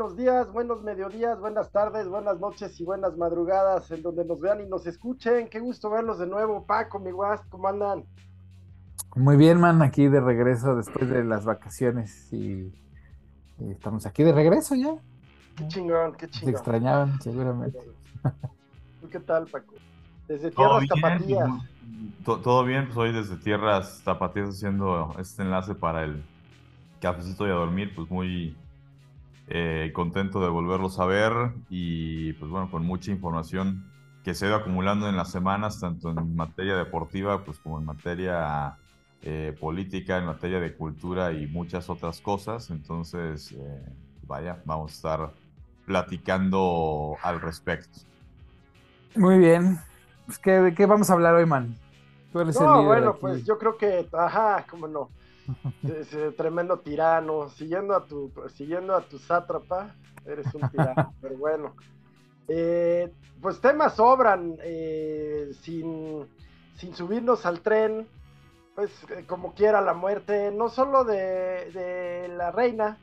buenos días, buenos mediodías, buenas tardes, buenas noches y buenas madrugadas en donde nos vean y nos escuchen. Qué gusto verlos de nuevo, Paco, mi guas, ¿cómo andan? Muy bien, man, aquí de regreso después de las vacaciones y, estamos aquí de regreso ya. Qué chingón, qué chingón. Se extrañaban, seguramente. ¿Tú qué tal, Paco? Desde tierras tapatías. Todo bien, pues hoy desde tierras tapatías haciendo este enlace para el cafecito y a dormir, pues muy eh, contento de volverlos a ver y pues bueno, con mucha información que se ha ido acumulando en las semanas, tanto en materia deportiva pues como en materia eh, política, en materia de cultura y muchas otras cosas. Entonces, eh, vaya, vamos a estar platicando al respecto. Muy bien. Pues, ¿qué, ¿De qué vamos a hablar hoy, man? Tú eres no, bueno, pues yo creo que, ajá, cómo no. Tremendo tirano, siguiendo a tu, siguiendo a tu sátrapa, eres un tirano, pero bueno. Eh, pues temas sobran, eh, sin, sin, subirnos al tren, pues eh, como quiera la muerte, no solo de, de, la reina,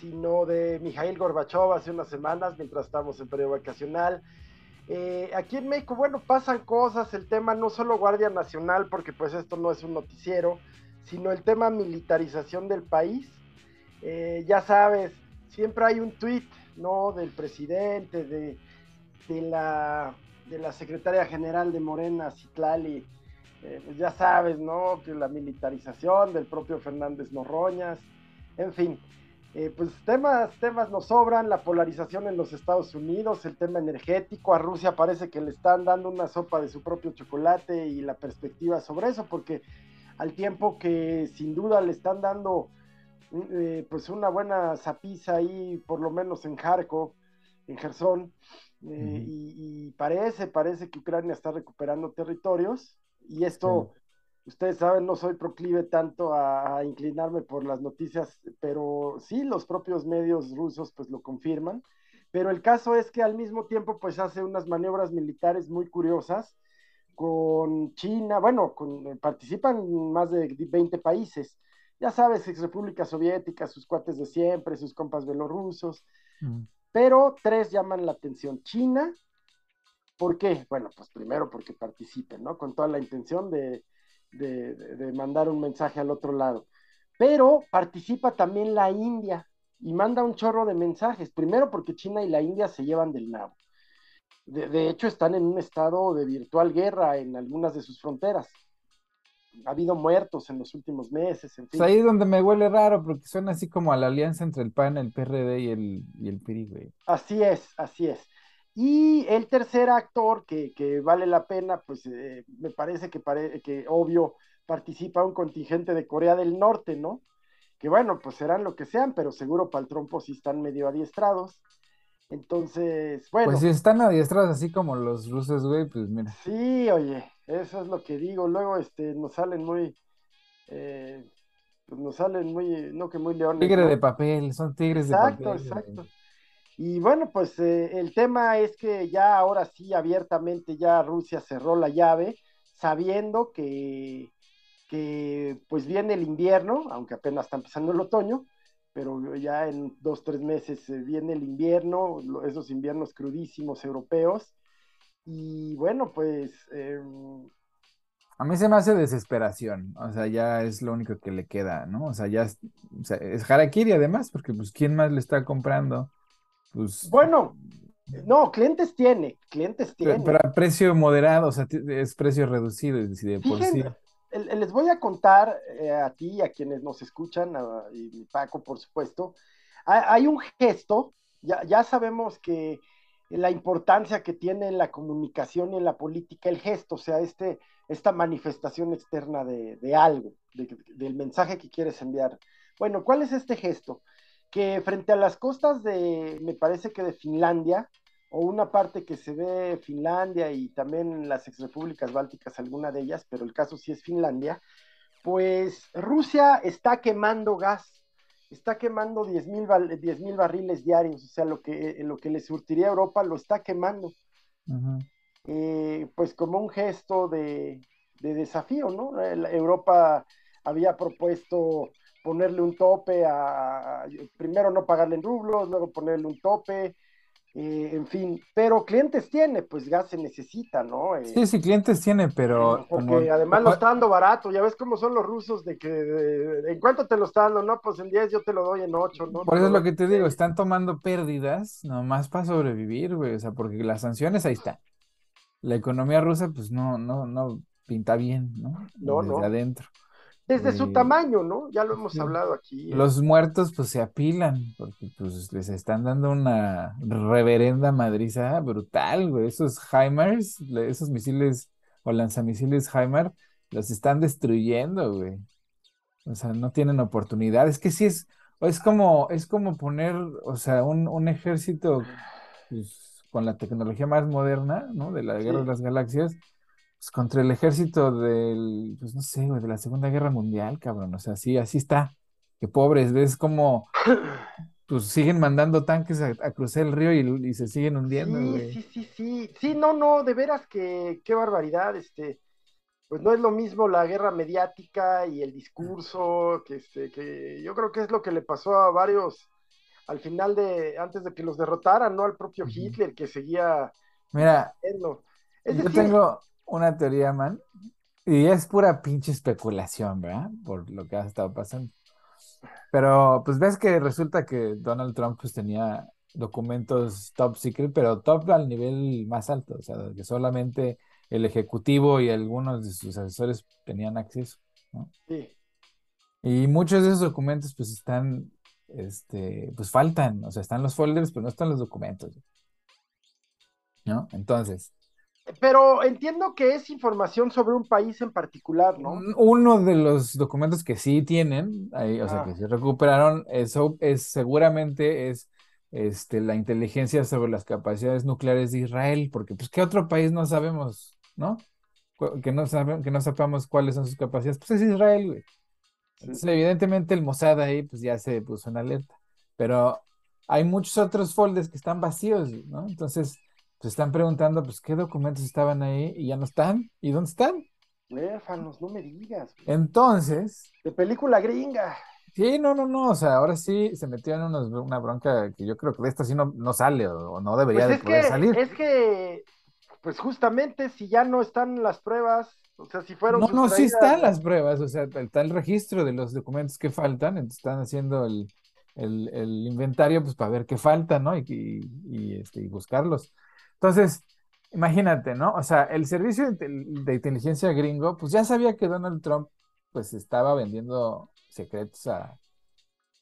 sino de Mijail Gorbachov hace unas semanas, mientras estamos en periodo vacacional. aquí en México, bueno, pasan cosas, el tema no solo Guardia Nacional, porque pues esto no es un noticiero, sino el tema militarización del país. Eh, ya sabes, siempre hay un tuit, ¿no? Del presidente, de, de, la, de la secretaria general de Morena, Citlali, eh, pues ya sabes, ¿no? Que la militarización del propio Fernández Noroñas, en fin. Eh, pues temas, temas nos sobran, la polarización en los Estados Unidos, el tema energético, a Rusia parece que le están dando una sopa de su propio chocolate y la perspectiva sobre eso, porque al tiempo que sin duda le están dando eh, pues una buena zapiza ahí, por lo menos en Kharkov, en Gerson, eh, y, parece, parece que Ucrania está recuperando territorios, y esto, ustedes saben, no soy proclive tanto a, inclinarme por las noticias, pero sí, los propios medios rusos pues lo confirman, pero el caso es que al mismo tiempo pues hace unas maniobras militares muy curiosas, con China, bueno, con, participan más de 20 países. Ya sabes, ex República Soviética, sus cuates de siempre, sus compas belorrusos, pero tres llaman la atención. China, ¿por qué? Bueno, pues primero porque participen, ¿no? Con toda la intención de, de mandar un mensaje al otro lado. Pero participa también la India y manda un chorro de mensajes. Primero porque China y la India se llevan del nabo. De, hecho, están en un estado de virtual guerra en algunas de sus fronteras. Ha habido muertos en los últimos meses. En fin. Es ahí donde me huele raro, porque suena así como a la alianza entre el PAN, el PRD y el, y el PRI, güey. Así es, así es. Y el tercer actor que, que vale la pena, pues eh, me parece que, que obvio participa un contingente de Corea del Norte, ¿no? Que bueno, pues serán lo que sean, pero seguro para el trompo sí están medio adiestrados. Entonces, bueno. Pues si están adiestrados así como los rusos, güey, pues mira. Sí, oye, eso es lo que digo. Luego, este, nos salen muy, eh, pues nos salen muy, no que muy leones. Tigre de papel, son tigres de papel. Exacto, exacto. Y bueno, pues eh, el tema es que ya ahora sí, abiertamente, ya Rusia cerró la llave, sabiendo que, que pues viene el invierno, aunque apenas está empezando el otoño, pero ya en dos, tres meses viene el invierno, esos inviernos crudísimos europeos. Y bueno, pues... Em, a mí se me hace desesperación, o sea, ya es lo único que le queda, ¿no? O sea, ya es, o Harakiri además, porque pues ¿quién más le está comprando? Pues... Bueno, no, clientes tiene, clientes tiene. Pero, a precio moderado, o sea, es precio reducido, es decir, de por sí les voy a contar eh, a ti, a quienes nos escuchan, y Paco, por supuesto, hay, un gesto, ya, ya, sabemos que la importancia que tiene en la comunicación y en la política el gesto, o sea, este, esta manifestación externa de, de algo, del mensaje que quieres enviar. Bueno, ¿cuál es este gesto? Que frente a las costas de, me parece que de Finlandia, o una parte que se ve Finlandia y también las exrepúblicas bálticas, alguna de ellas, pero el caso sí es Finlandia, pues Rusia está quemando gas, está quemando 10 mil barriles diarios, o sea, lo que, lo que le surtiría a Europa lo está quemando. Eh, pues como un gesto de, de desafío, ¿no? Europa había propuesto ponerle un tope a, primero no pagarle en rublos, luego ponerle un tope, eh, en fin, pero clientes tiene, pues gas se necesita, ¿no? Eh, sí, sí, clientes tiene, pero... Porque además lo está dando barato, ya ves cómo son los rusos de que, ¿en cuánto te lo está dando? No, pues en 10 yo te lo doy en 8, ¿no? Por eso es lo que te digo, están tomando pérdidas nomás para sobrevivir, güey, o sea, porque las sanciones ahí están. La economía rusa, pues no, no, no pinta bien, ¿no? No, Desde no. adentro desde su tamaño, ¿no? Ya lo hemos hablado aquí. ¿eh? Los muertos pues se apilan, porque pues les están dando una reverenda madriza brutal, güey. Esos HIMARS, esos misiles o lanzamisiles HIMARS, los están destruyendo, güey. O sea, no tienen oportunidad. Es que sí es, es como, es como poner, o sea, un, un ejército pues, con la tecnología más moderna, ¿no? De la Guerra de las Galaxias pues, contra el ejército del, pues no sé, de la Segunda Guerra Mundial, cabrón. O sea, sí, así está. Qué pobres, ves como pues siguen mandando tanques a, cruzar el río y, se siguen hundiendo, sí, Sí, sí, sí. Sí, no, no, de veras que qué barbaridad, este. Pues no es lo mismo la guerra mediática y el discurso, que este, que yo creo que es lo que le pasó a varios al final de, antes de que los derrotaran, ¿no? Al propio Hitler que seguía. Mira, yo tengo, una teoría, man, y es pura pinche especulación, ¿verdad? Por lo que ha estado pasando. Pero pues ves que resulta que Donald Trump pues tenía documentos top secret, pero top al nivel más alto, o sea, que solamente el ejecutivo y algunos de sus asesores tenían acceso, ¿no? Sí. Y muchos de esos documentos pues están, este, pues faltan, o sea, están los folders, pero no están los documentos, ¿no? Entonces, pero entiendo que es información sobre un país en particular, ¿no? Uno de los documentos que sí tienen, ahí, o sea, ah. que sí recuperaron, eso es seguramente es este, la inteligencia sobre las capacidades nucleares de Israel, porque pues qué otro país no sabemos, ¿no? Que no, saben, que no sepamos cuáles son sus capacidades, pues es Israel, güey. Entonces, evidentemente el Mossad ahí pues ya se puso en alerta, pero hay muchos otros folders que están vacíos, ¿no? Entonces, se están preguntando, pues, ¿qué documentos estaban ahí y ya no están? ¿Y dónde están? Huérfanos, no me digas. Entonces. De película gringa. Sí, no, no, no, o sea, ahora sí se metió en una bronca que yo creo que de esta sí no, no sale o, no debería pues de poder salir. Es que, pues justamente si ya no están las pruebas, o sea, si fueron... No, no, sí están las pruebas, o sea, está el registro de los documentos que faltan, entonces están haciendo el, inventario pues para ver qué falta, ¿no? Y, y, este, y buscarlos. Entonces, imagínate, ¿no? O sea, el servicio de, inteligencia gringo, pues ya sabía que Donald Trump, pues estaba vendiendo secretos a,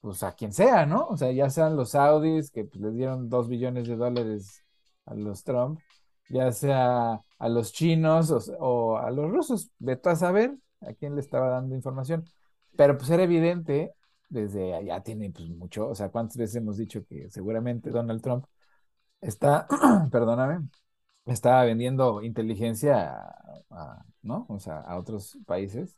pues a quien sea, ¿no? O sea, ya sean los Saudis, que pues, les dieron dos billones de dólares a los Trump, ya sea a los chinos o, a los rusos, vete a saber a quién le estaba dando información. Pero pues era evidente, desde allá tiene pues mucho, o sea, ¿cuántas veces hemos dicho que seguramente Donald Trump está, perdóname, está vendiendo inteligencia a, ¿no? O sea, a otros países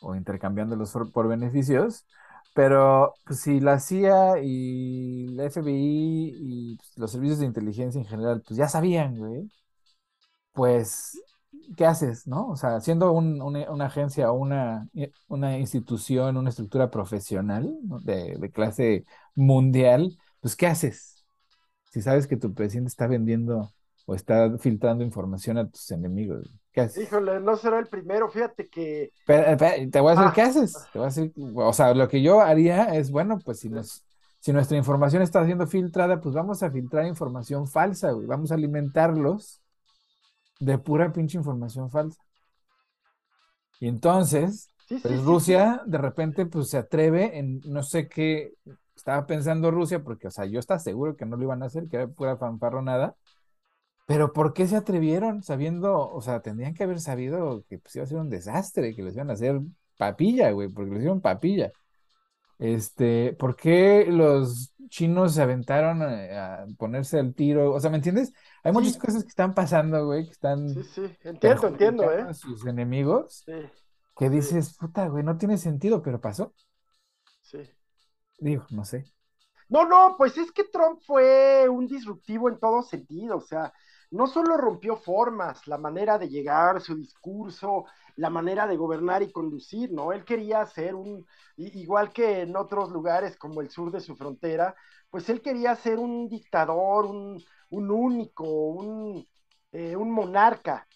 o intercambiándolos por, beneficios. Pero pues, si la CIA y la FBI y pues, los servicios de inteligencia en general, pues ya sabían, güey, pues, ¿qué haces, no? O sea, siendo una, agencia o una, una institución, una estructura profesional de, de clase mundial, pues, ¿qué haces? Si sabes que tu presidente está vendiendo o está filtrando información a tus enemigos? ¿Qué haces? Híjole, no será el primero, fíjate que... te voy a decir, ¿qué ah. haces? Te voy a decir, o sea, lo que yo haría es, bueno, pues si nos... Si nuestra información está siendo filtrada, pues vamos a filtrar información falsa, güey. Vamos a alimentarlos de pura pinche información falsa. Y entonces, pues Rusia de repente pues se atreve en no sé qué estaba pensando Rusia, porque, o sea, yo estaba seguro que no lo iban a hacer, que era pura fanfarronada. Pero ¿por qué se atrevieron sabiendo, o sea, tendrían que haber sabido que pues, iba a ser un desastre, que les iban a hacer papilla, güey, porque les hicieron papilla. Este, ¿por qué los chinos se aventaron a, ponerse al tiro? O sea, ¿me entiendes? Hay muchas cosas que están pasando, güey, que están... Sí, sí, entiendo, entiendo, ¿eh? sus enemigos. Sí. Que dices, puta, güey, no tiene sentido, pero pasó. Sí. Digo, no sé. No, no, pues es que Trump fue un disruptivo en todo sentido, o sea, no solo rompió formas, la manera de llegar, su discurso, la manera de gobernar y conducir, ¿no? Él quería ser un, igual que en otros lugares como el sur de su frontera, pues él quería ser un dictador, un, único, un, eh, un monarca,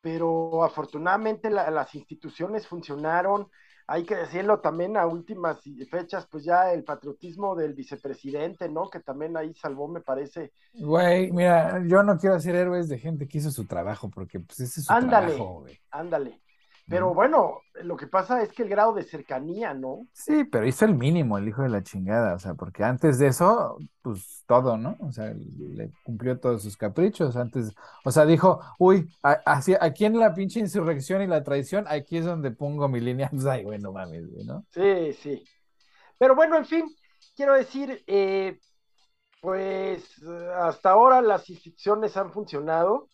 pero afortunadamente las instituciones funcionaron, hay que decirlo también a últimas fechas, pues ya el patriotismo del vicepresidente, ¿no? Que también ahí salvó, me parece. Güey, mira, yo no quiero hacer héroes de gente que hizo su trabajo, porque pues ese es su trabajo, güey. Ándale. Pero bueno, lo que pasa es que el grado de cercanía, ¿no? Sí, pero hizo el mínimo el hijo de la chingada, o sea, porque antes de eso, pues todo, ¿no? O sea, le cumplió todos sus caprichos antes, o sea, dijo, uy, así, aquí en la pinche insurrección y la traición, aquí es donde pongo mi línea, ay, bueno, mames, ¿no? Sí, sí. Pero bueno, en fin, quiero decir, eh, pues hasta ahora las instituciones han funcionado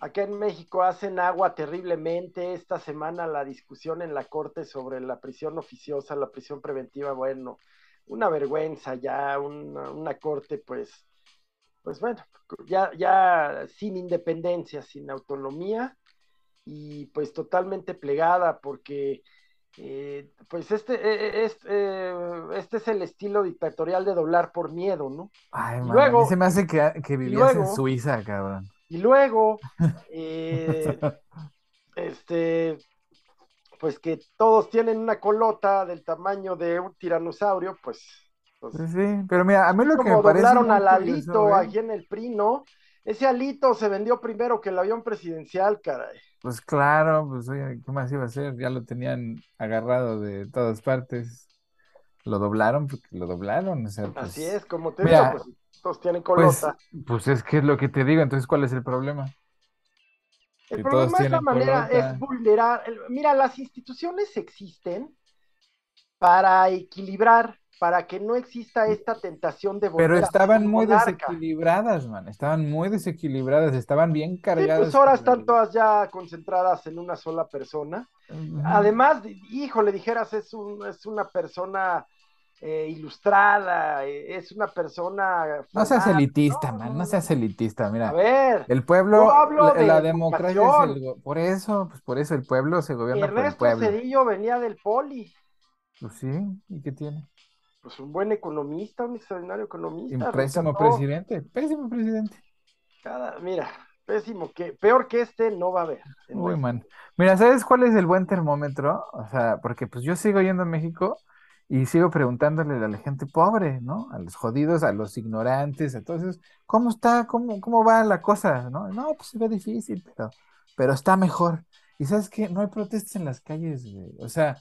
Acá en México hacen agua terriblemente. Esta semana la discusión en la Corte sobre la prisión oficiosa, la prisión preventiva, bueno, una vergüenza ya, una, Corte pues, pues bueno, ya, ya sin independencia, sin autonomía y pues totalmente plegada porque eh, pues este, eh, eh, este es el estilo dictatorial de doblar por miedo, ¿no? Ay, luego, se me hace que, que vivías en Suiza, cabrón. Y luego, eh, este, pues que todos tienen una colota del tamaño de un tiranosaurio, pues. pues sí, pero mira, a mí lo que me parece. doblaron al alito aquí en el PRI, ¿no? Ese alito se vendió primero que el avión presidencial, caray. Pues claro, pues oye, ¿qué más iba a hacer? Ya lo tenían agarrado de todas partes. Lo doblaron porque lo doblaron. O sea, Así pues, es, como te digo, pues todos tienen pues, colota. Pues, es que es lo que te digo, entonces, ¿cuál es el problema? El problema es la manera, es vulnerar. Mira, las instituciones existen para equilibrar, para que no exista esta tentación de Pero estaban muy desequilibradas, man, estaban muy desequilibradas, estaban bien cargadas. pues ahora están todas ya concentradas en una sola persona. Además, hijo, le dijeras, es, un, es una persona eh, ilustrada, eh, es una persona. No seas elitista, man, no seas elitista, mira. A ver, el pueblo, la, democracia es el, por eso, pues por eso el pueblo se gobierna por el pueblo. Cedillo venía del poli. Pues sí, ¿y qué tiene? Pues un buen economista, un extraordinario economista. pésimo presidente, pésimo presidente. Cada, mira, pésimo, que peor que este no va a haber. Uy, man. Mira, ¿sabes cuál es el buen termómetro? O sea, porque pues yo sigo yendo a México y sigo preguntándole a la gente pobre, ¿no? A los jodidos, a los ignorantes, esos, ¿cómo está? ¿Cómo, cómo va la cosa? ¿No? no, pues se ve difícil, pero, pero está mejor. Y sabes qué, no hay protestas en las calles, güey. O sea,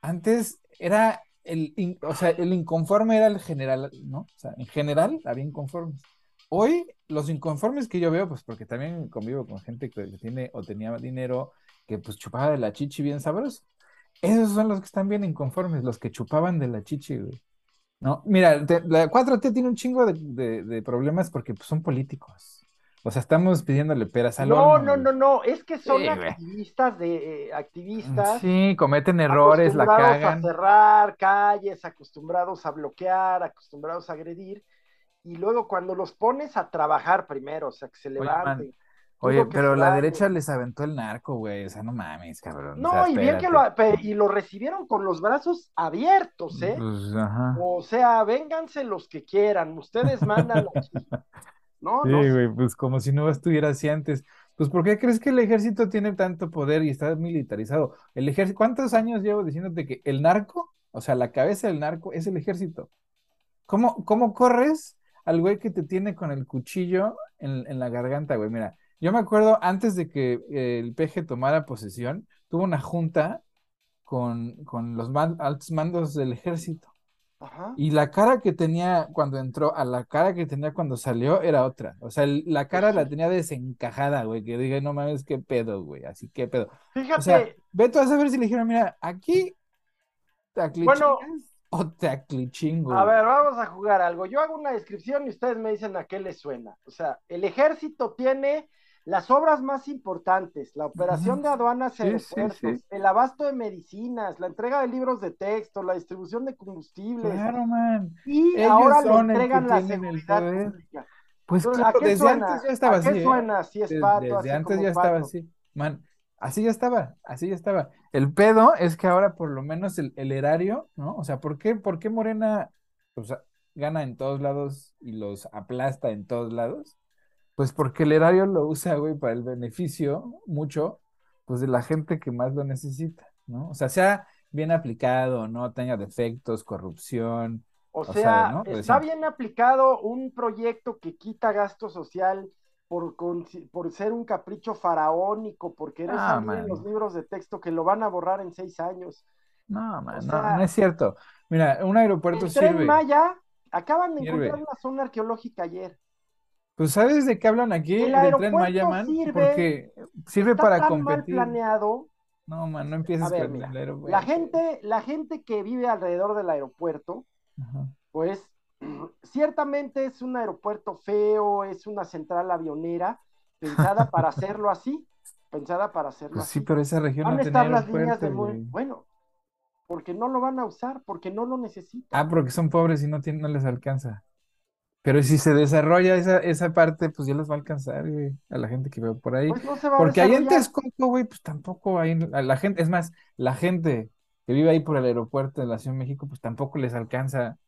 antes era el, o sea, el inconforme era el general, ¿no? O sea, en general había inconformes. Hoy, los inconformes que yo veo, pues porque también convivo con gente que tiene o tenía dinero, que pues chupaba de la chichi bien sabroso. Esos son los que están bien inconformes, los que chupaban de la chichi, güey. No, mira, la 4T tiene un chingo de, problemas porque pues, son políticos. O sea, estamos pidiéndole peras al No, no, no, no, es que son activistas de eh, activistas. Sí, cometen errores, la cagan. a cerrar calles, acostumbrados a bloquear, acostumbrados a agredir. Y luego cuando los pones a trabajar primero, o sea, que se levanten, Oye, pero la derecha les aventó el narco, güey. O sea, no mames, cabrón. No, y bien que lo, y lo recibieron con los brazos abiertos, ¿eh? Pues, o sea, vénganse los que quieran, ustedes mandan aquí. No, sí, güey, pues como si no estuviera así antes. Pues, ¿por qué crees que el ejército tiene tanto poder y está militarizado? El ejército, ¿cuántos años llevo diciéndote que el narco, o sea, la cabeza del narco es el ejército? ¿Cómo, cómo corres al güey que te tiene con el cuchillo en, en la garganta, güey? Mira, yo me acuerdo antes de que eh, el PG tomara posesión, tuvo una junta con, los altos mandos del ejército. Y la cara que tenía cuando entró a la cara que tenía cuando salió era otra. O sea, la cara la tenía desencajada, güey. Que dije, no mames, qué pedo, güey. Así, qué pedo. Fíjate. O sea, ve tú a saber si le dijeron, mira, aquí te bueno, o te aclichingo. A ver, vamos a jugar algo. Yo hago una descripción y ustedes me dicen a qué les suena. O sea, el ejército tiene las obras más importantes, la operación de aduanas y el abasto de medicinas, la entrega de libros de texto, la distribución de combustibles. Claro, man. Y ahora le entregan la seguridad pública. Pues claro, desde antes ya estaba ¿A qué así. ¿eh? suena? Si es pato, desde, antes ya estaba así. Man, así ya estaba, así ya estaba. El pedo es que ahora por lo menos el, erario, ¿no? O sea, ¿por qué, por qué Morena gana en todos lados y los aplasta en todos lados? Pues porque el erario lo usa, güey, para el beneficio mucho, pues de la gente que más lo necesita, ¿no? O sea, sea bien aplicado, no tenga defectos, corrupción. O, sea, está bien aplicado un proyecto que quita gasto social por, por ser un capricho faraónico, porque eres ah, en los libros de texto que lo van a borrar en seis años. No, man, no, es cierto. Mira, un aeropuerto el sirve. Tren Maya, acaban de encontrar una zona arqueológica ayer. Pues ¿sabes de qué hablan aquí? El tren Maya, man? Sirve, porque sirve para tan competir. Mal planeado. No, man, no empieces con el aeropuerto. La gente, la gente que vive alrededor del aeropuerto, pues ciertamente es un aeropuerto feo, es una central avionera pensada para hacerlo así, pensada para hacerlo pues así. Sí, pero esa región no tiene las líneas de Bueno, porque no lo van a usar, porque no lo necesitan. Ah, porque son pobres y no, tienen, no les alcanza. Pero si se desarrolla esa, esa parte, pues ya les va a alcanzar, güey, a la gente que veo por ahí. Pues no se va porque ahí en Texcoco, güey, pues tampoco hay, la gente, es más, la gente que vive ahí por el aeropuerto de la Ciudad de México, pues tampoco les alcanza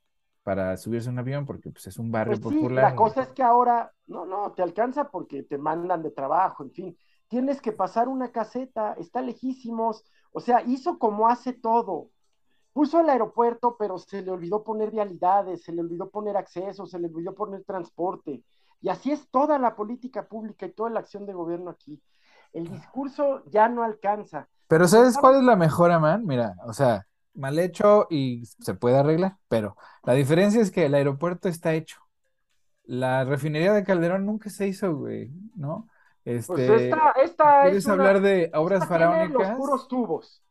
para subirse a un avión porque pues es un barrio pues popular. Sí, la cosa es que ahora, no, no, te alcanza porque te mandan de trabajo, en fin, tienes que pasar una caseta, está lejísimos, o sea, hizo como hace todo. Puso el aeropuerto, pero se le olvidó poner vialidades, se le olvidó poner acceso, se le olvidó poner transporte. Y así es toda la política pública y toda la acción de gobierno aquí. El discurso ya no alcanza. Pero ¿sabes cuál es la mejora, man? Mira, o sea, mal hecho y se puede arreglar, pero la diferencia es que el aeropuerto está hecho. La refinería de Calderón nunca se hizo, güey, ¿no? Este, pues esta, esta ¿Quieres hablar de obras faraónicas? Los puros tubos.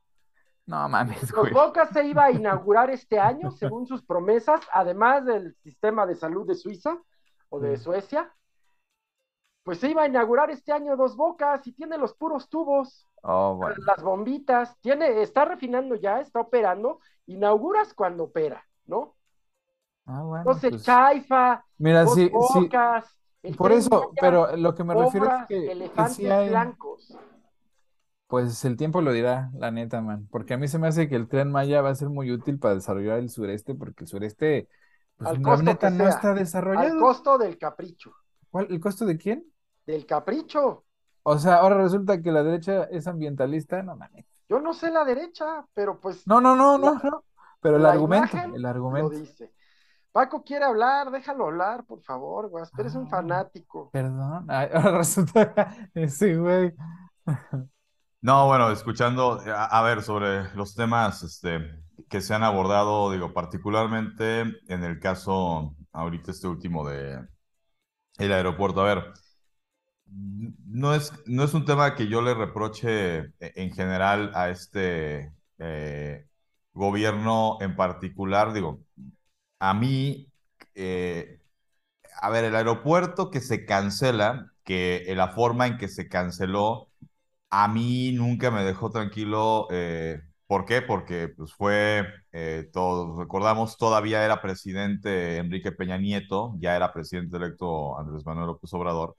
No mames, güey. Los Bocas se iba a inaugurar este año, según sus promesas, además del sistema de salud de Suiza o de Suecia. Pues se iba a inaugurar este año Dos Bocas y tiene los puros tubos. Oh, las bombitas, tiene, está refinando ya, está operando, inauguras cuando opera, ¿no? Ah, bueno, Entonces, pues, Chaifa, mira, sí, sí. Por eso, pero lo que me refiero es que, elefantes blancos. Pues el tiempo lo dirá, la neta, man. Porque a mí se me hace que el tren Maya va a ser muy útil para desarrollar el sureste, porque el sureste, pues, la neta no está desarrollado. Al costo del capricho. ¿Cuál? ¿El costo de quién? Del capricho. O sea, ahora resulta que la derecha es ambientalista, no mames. Yo no sé la derecha, pero pues. No, no, no, no, no. Pero el argumento, el argumento. Lo dice. Paco quiere hablar, déjalo hablar, por favor, güey. Eres un ah, fanático. Perdón. ahora resulta. Sí, güey. No, bueno, escuchando, a, ver, sobre los temas este, que se han abordado, digo, particularmente en el caso, ahorita este último de el aeropuerto. A ver, no es, no es un tema que yo le reproche e, en general a este eh, gobierno en particular. Digo, a mí, eh, a ver, el aeropuerto que se cancela, que la forma en que se canceló, a mí nunca me dejó tranquilo. Eh, ¿Por qué? Porque pues, fue, todos recordamos, todavía era presidente Enrique Peña Nieto, ya era presidente electo Andrés Manuel López Obrador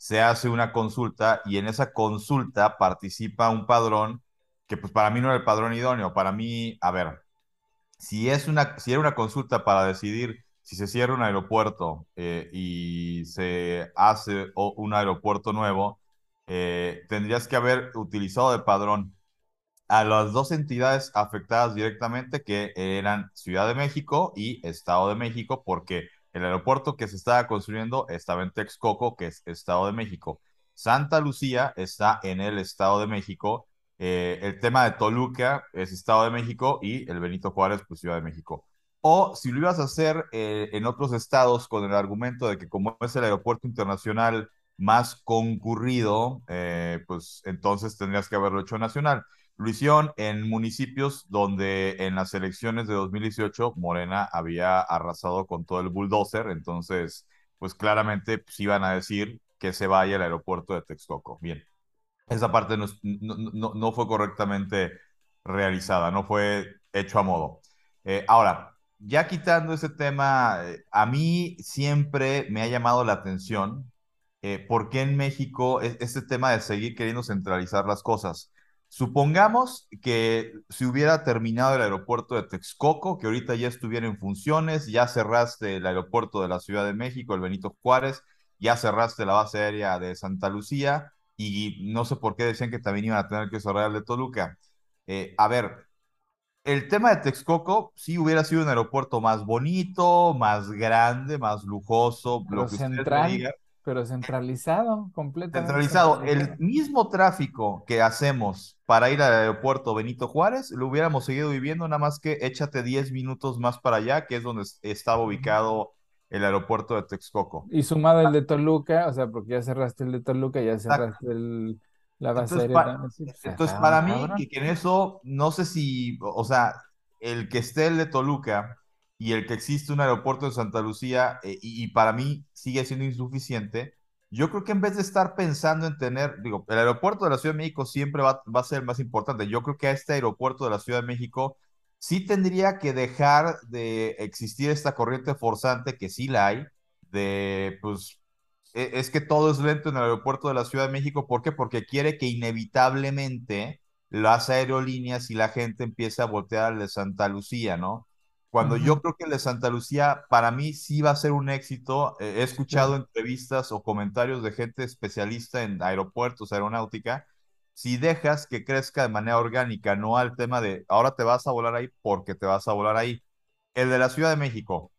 se hace una consulta y en esa consulta participa un padrón que pues para mí no era el padrón idóneo. Para mí, a ver, si, es una, si era una consulta para decidir si se cierra un aeropuerto eh, y se hace un aeropuerto nuevo, eh, tendrías que haber utilizado de padrón a las dos entidades afectadas directamente, que eran Ciudad de México y Estado de México, porque el aeropuerto que se estaba construyendo estaba en Texcoco, que es Estado de México. Santa Lucía está en el Estado de México. Eh, el tema de Toluca es Estado de México y el Benito Juárez, pues Ciudad de México. O si lo ibas a hacer eh, en otros estados con el argumento de que como es el aeropuerto internacional más concurrido, eh, pues entonces tendrías que haberlo hecho nacional. Lo en municipios donde en las elecciones de 2018 Morena había arrasado con todo el bulldozer, entonces pues claramente pues, iban a decir que se vaya al aeropuerto de Texcoco. Bien, esa parte no, no, no, fue correctamente realizada, no fue hecho a modo. Eh, ahora, ya quitando ese tema, eh, a mí siempre me ha llamado la atención eh, por qué en México es, este tema de seguir queriendo centralizar las cosas. Supongamos que si hubiera terminado el aeropuerto de Texcoco, que ahorita ya estuviera en funciones, ya cerraste el aeropuerto de la Ciudad de México, el Benito Juárez, ya cerraste la base aérea de Santa Lucía y no sé por qué decían que también iban a tener que cerrar el de Toluca. Eh, a ver, el tema de Texcoco sí hubiera sido un aeropuerto más bonito, más grande, más lujoso, lo que central, Pero centralizado, completamente. Centralizado. El mismo tráfico que hacemos para ir al aeropuerto Benito Juárez, lo hubiéramos seguido viviendo, nada más que échate 10 minutos más para allá, que es donde estaba ubicado el aeropuerto de Texcoco. Y sumado el de Toluca, o sea, porque ya cerraste el de Toluca, ya cerraste el la base entonces, entonces para mí, que, en eso, no sé si, o sea, el que esté el de Toluca y el que existe un aeropuerto de Santa Lucía, eh, y, para mí sigue siendo insuficiente, yo creo que en vez de estar pensando en tener, digo, el aeropuerto de la Ciudad de México siempre va, va a ser más importante. Yo creo que a este aeropuerto de la Ciudad de México sí tendría que dejar de existir esta corriente forzante, que sí la hay, de pues e, es que todo es lento en el aeropuerto de la Ciudad de México. ¿Por qué? Porque quiere que inevitablemente las aerolíneas y la gente empiece a voltear al de Santa Lucía, ¿no? Cuando yo creo que el de Santa Lucía para mí sí va a ser un éxito. He escuchado entrevistas o comentarios de gente especialista en aeropuertos, aeronáutica. Si dejas que crezca de manera orgánica, no al tema de ahora te vas a volar ahí porque te vas a volar ahí. El de la Ciudad de México,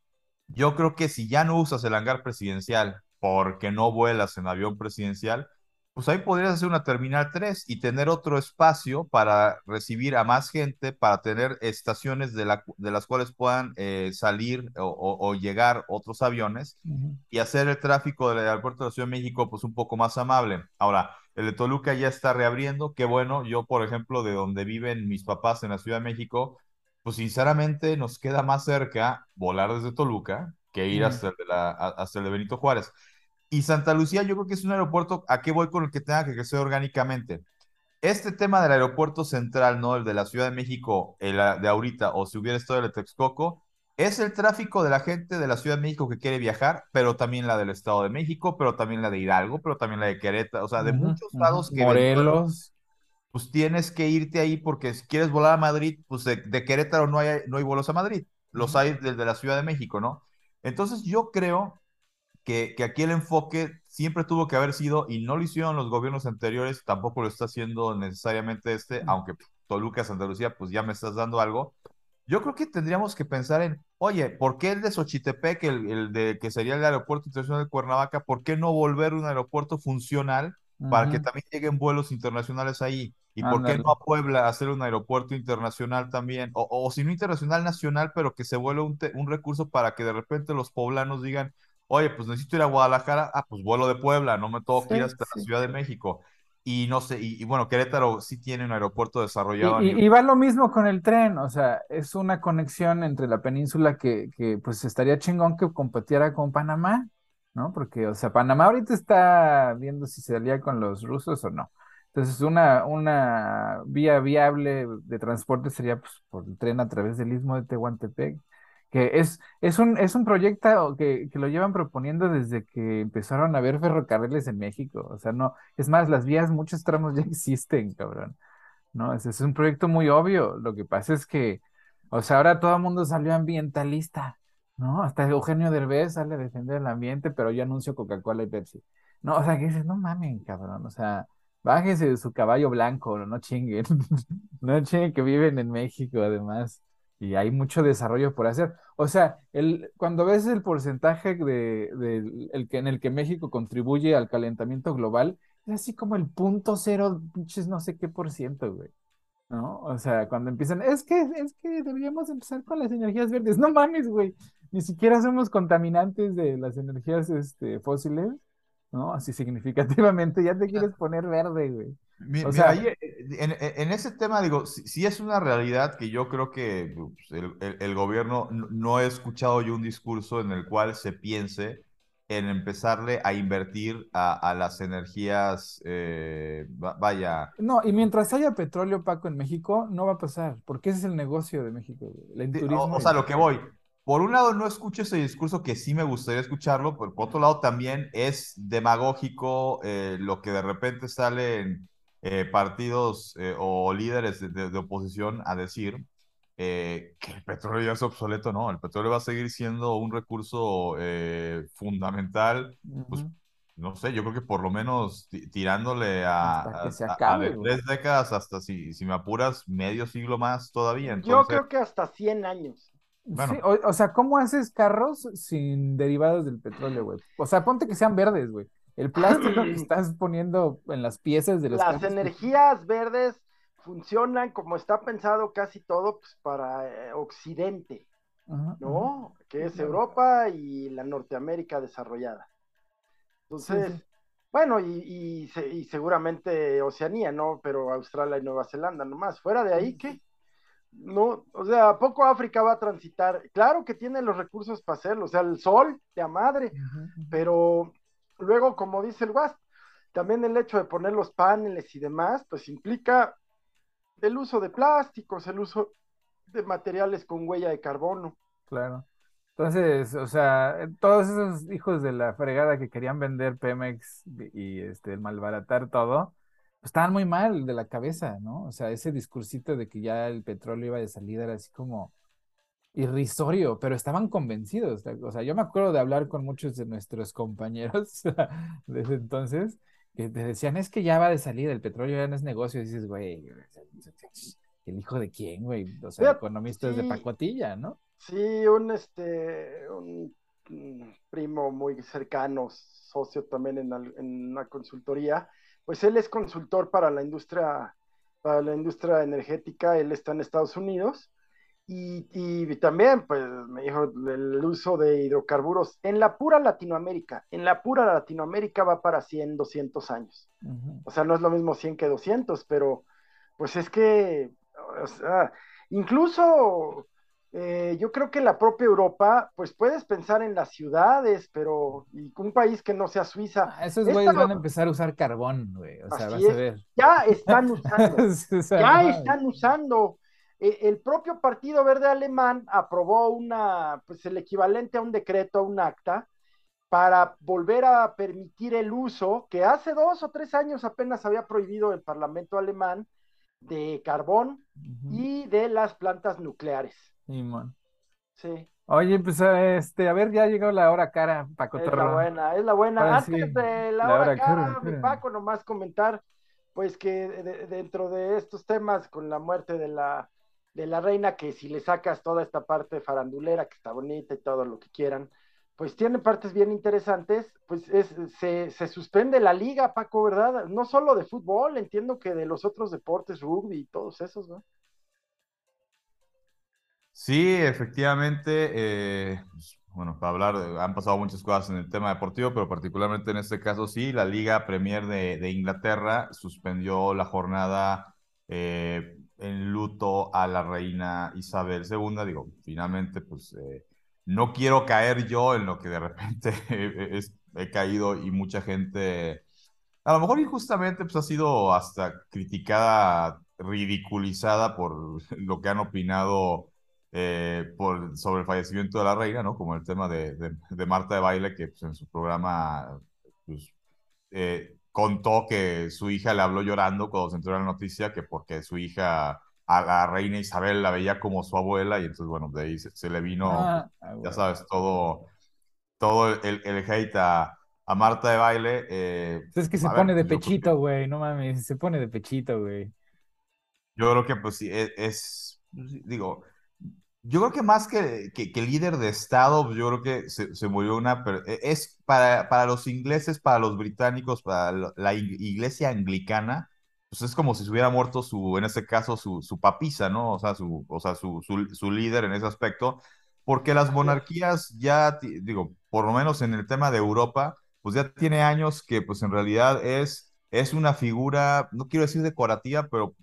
yo creo que si ya no usas el hangar presidencial, porque no vuelas en avión presidencial, pues ahí podrías hacer una terminal 3 y tener otro espacio para recibir a más gente, para tener estaciones de, la, de las cuales puedan eh, salir o, llegar otros aviones y hacer el tráfico del aeropuerto de la Ciudad de México pues un poco más amable. Ahora, el de Toluca ya está reabriendo, qué bueno, yo por ejemplo de donde viven mis papás en la Ciudad de México, pues sinceramente nos queda más cerca volar desde Toluca que ir hasta, el de la, hasta el de Benito Juárez. Y Santa Lucía yo creo que es un aeropuerto, ¿a qué voy con el que tenga que crecer orgánicamente? Este tema del aeropuerto central, ¿no? El de la Ciudad de México, el de ahorita, o si hubiera estado el de Texcoco, es el tráfico de la gente de la Ciudad de México que quiere viajar, pero también la del Estado de México, pero también la de Hidalgo, pero también la de Querétaro, o sea, de muchos lados que... Morelos. Pues tienes que irte ahí porque si quieres volar a Madrid, pues de, Querétaro no hay, no hay vuelos a Madrid, los hay desde la Ciudad de México, ¿no? Entonces yo creo que, aquí el enfoque siempre tuvo que haber sido, y no lo hicieron los gobiernos anteriores, tampoco lo está haciendo necesariamente este, aunque Toluca, Santa Lucía, pues ya me estás dando algo. Yo creo que tendríamos que pensar en, oye, ¿por qué el de Xochitepec, el, el de que sería el aeropuerto internacional de Cuernavaca, ¿por qué no volver un aeropuerto funcional para que también lleguen vuelos internacionales ahí? ¿Y por qué no a Puebla hacer un aeropuerto internacional también? O, o si no internacional, nacional, pero que se vuelva un, un recurso para que de repente los poblanos digan, oye, pues necesito ir a Guadalajara, ah, pues vuelo de Puebla, no me tengo que ir hasta la Ciudad de México. Y no sé, y, bueno, Querétaro sí tiene un aeropuerto desarrollado. Y, va lo mismo con el tren, o sea, es una conexión entre la península que, que pues estaría chingón que competiera con Panamá, ¿no? Porque, o sea, Panamá ahorita está viendo si se alía con los rusos o no. Entonces, una, una vía viable de transporte sería pues, por el tren a través del istmo de Tehuantepec que es, es, un, es un proyecto que, que, lo llevan proponiendo desde que empezaron a haber ferrocarriles en México. O sea, no, es más, las vías, muchos tramos ya existen, cabrón. No, es, es un proyecto muy obvio. Lo que pasa es que, o sea, ahora todo el mundo salió ambientalista, ¿no? Hasta Eugenio Derbez sale a defender el ambiente, pero yo anuncio Coca-Cola y Pepsi. No, o sea, que dices, no mamen, cabrón, o sea, bájese de su caballo blanco, no chinguen, no chinguen que viven en México, además y hay mucho desarrollo por hacer. O sea, el, cuando ves el porcentaje de, el que, en el que México contribuye al calentamiento global, es así como el punto cero, no sé qué por ciento, güey. ¿No? O sea, cuando empiezan, es que, es que deberíamos empezar con las energías verdes. No mames, güey. Ni siquiera somos contaminantes de las energías este, fósiles, ¿no? Así significativamente, ya te quieres poner verde, güey o sea, ahí, en, ese tema, digo, sí, es una realidad que yo creo que pues, el, gobierno no, he escuchado yo un discurso en el cual se piense en empezarle a invertir a, las energías, eh, vaya. No, y mientras haya petróleo, Paco, en México, no va a pasar, porque ese es el negocio de México, el turismo. O, sea, lo que voy, por un lado no escucho ese discurso que sí me gustaría escucharlo, pero por otro lado también es demagógico eh, lo que de repente salen eh, partidos eh, o líderes de, oposición a decir que el petróleo ya es obsoleto, no, el petróleo va a seguir siendo un recurso fundamental, pues no sé, yo creo que por lo menos tirándole a, tres décadas hasta si, si me apuras medio siglo más todavía. Yo creo que hasta 100 años. Sí, o, sea, ¿cómo haces carros sin derivados del petróleo, güey? O sea, ponte que sean verdes, güey. El plástico que estás poniendo en las piezas de los Las energías verdes funcionan como está pensado casi todo pues, para eh, Occidente, ¿no? Que es Europa y la Norteamérica desarrollada. Entonces, bueno, y, y, seguramente Oceanía, ¿no? Pero Australia y Nueva Zelanda nomás. Fuera de ahí, ¿qué? no, o sea, poco África va a transitar. Claro que tiene los recursos para hacerlo, o sea, el sol de a madre, pero luego, como dice el WASP, también el hecho de poner los paneles y demás, pues implica el uso de plásticos, el uso de materiales con huella de carbono. Claro. Entonces, o sea, todos esos hijos de la fregada que querían vender Pemex y este, malbaratar todo, estaban muy mal de la cabeza, ¿no? O sea, ese discursito de que ya el petróleo iba de salida era así como irrisorio, pero estaban convencidos. O sea, yo me acuerdo de hablar con muchos de nuestros compañeros desde entonces que te decían, es que ya va de salida, el petróleo ya no es negocio. Y dices, güey, ¿el hijo de quién, güey? O sea, economistas de pacotilla, ¿no? Sí, un, este, un, primo muy cercano, socio también en, en una consultoría, pues él es consultor para la industria, para la industria energética, él está en Estados Unidos. Y, también, pues, me dijo el uso de hidrocarburos en la pura Latinoamérica. En la pura Latinoamérica va para 100, 200 años. O sea, no es lo mismo 100 que 200, pero pues es que, o sea, incluso eh, yo creo que la propia Europa, pues puedes pensar en las ciudades, pero y un país que no sea Suiza. Ah, esos güeyes van a empezar a usar carbón, güey. O sea, vas a ver. Ya están usando. ya están usando. E, el propio Partido Verde Alemán aprobó una, pues el equivalente a un decreto, a un acta, para volver a permitir el uso que hace dos o tres años apenas había prohibido el Parlamento alemán de carbón y de las plantas nucleares. Sí. Oye, pues este, a ver, ya llegó la hora cara, Paco Es la buena, es la buena. Antes de la, hora, cara, mi Paco, nomás comentar, pues que dentro de estos temas, con la muerte de la, de la reina, que si le sacas toda esta parte farandulera, que está bonita y todo lo que quieran, pues tiene partes bien interesantes, pues es, se, se suspende la liga, Paco, ¿verdad? No solo de fútbol, entiendo que de los otros deportes, rugby y todos esos, ¿no? Sí, efectivamente, eh, pues, bueno, para hablar, han pasado muchas cosas en el tema deportivo, pero particularmente en este caso sí, la Liga Premier de, Inglaterra suspendió la jornada eh, en luto a la reina Isabel II. Digo, finalmente, pues eh, no quiero caer yo en lo que de repente he caído y mucha gente, a lo mejor injustamente, pues ha sido hasta criticada, ridiculizada por lo que han opinado eh, por, sobre el fallecimiento de la reina, ¿no? Como el tema de, de, Marta de Baile, que pues, en su programa pues, eh, contó que su hija le habló llorando cuando se enteró la noticia, que porque su hija, a la reina Isabel, la veía como su abuela, y entonces, bueno, de ahí se, le vino, ah, ya sabes, todo, todo el, el hate a, a Marta de Baile. Eh, es que se pone de pechito, güey, no mames, se pone de pechito, güey. Yo creo que, pues sí, e, es, digo, yo creo que más que, que, líder de Estado, pues, yo creo que se, murió una... E, es para, para los ingleses, para los británicos, para la iglesia anglicana, pues es como si se hubiera muerto su, en este caso, su, su papisa, ¿no? O sea, su, o sea su, su, líder en ese aspecto, porque las monarquías ya, digo, por lo menos en el tema de Europa, pues ya tiene años que pues en realidad es, es una figura, no quiero decir decorativa, pero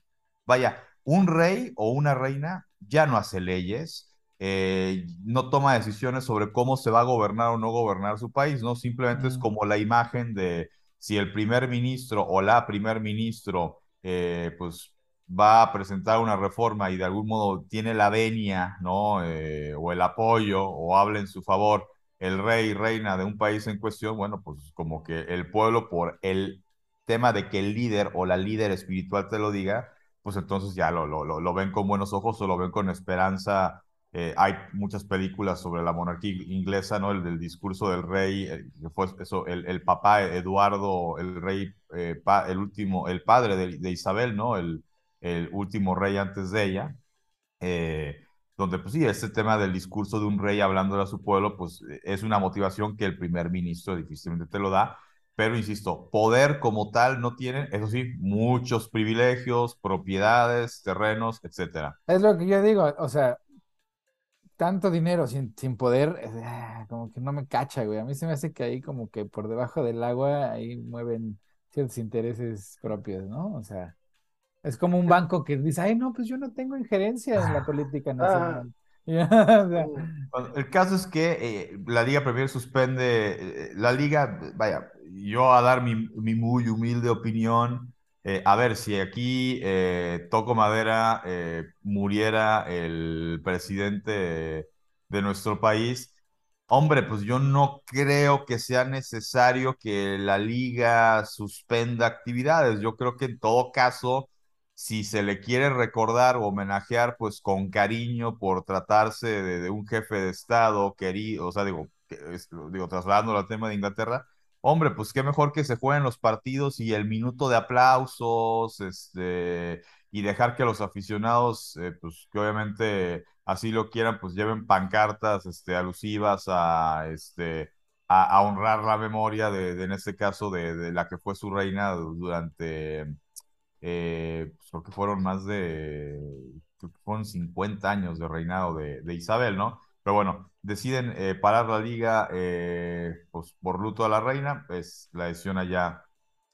vaya, un rey o una reina ya no hace leyes, eh, no toma decisiones sobre cómo se va a gobernar o no gobernar su país, ¿no? Simplemente es como la imagen de si el primer ministro o la primer ministro, eh, pues va a presentar una reforma y de algún modo tiene la venia, ¿no? Eh, o el apoyo o habla en su favor el rey y reina de un país en cuestión, bueno, pues como que el pueblo por el tema de que el líder o la líder espiritual te lo diga, pues entonces ya lo, lo, lo ven con buenos ojos o lo ven con esperanza. Eh, hay muchas películas sobre la monarquía inglesa, ¿no? El del discurso del rey, eh, que fue eso, el, el, papá Eduardo, el rey, eh, el último, el padre de, de Isabel, ¿no? El, el último rey antes de ella, eh, donde pues sí, este tema del discurso de un rey hablando a su pueblo, pues es una motivación que el primer ministro difícilmente te lo da, pero insisto, poder como tal no tienen, eso sí, muchos privilegios, propiedades, terrenos, etcétera. Es lo que yo digo, o sea, tanto dinero sin, sin poder, ah, como que no me cacha, güey. A mí se me hace que ahí como que por debajo del agua ahí mueven ciertos intereses propios, ¿no? O sea, es como un banco que dice, ay, no, pues yo no tengo injerencia en la política nacional. el caso es que eh, la liga Premier suspende, eh, la liga, vaya, yo a dar mi, mi muy humilde opinión, eh, a ver, si aquí toco madera, muriera el presidente de nuestro país, Hombre, pues yo no creo que sea necesario que la liga suspenda actividades. Yo creo que en todo caso, si se le quiere recordar o homenajear, pues con cariño por tratarse de, un jefe de Estado querido, o sea, digo, digo, trasladándolo al tema de Inglaterra, hombre, pues qué mejor que se jueguen los partidos y el minuto de aplausos, este, y dejar que los aficionados, eh, pues que obviamente así lo quieran, pues lleven pancartas, este, alusivas a, este, a, honrar la memoria de, en este caso, de, de la que fue su reina durante eh, pues, creo que fueron más de, fueron 50 años de reinado de, Isabel, ¿no? Pero bueno, deciden eh, parar la liga eh, pues, por luto a la reina, pues la decisión allá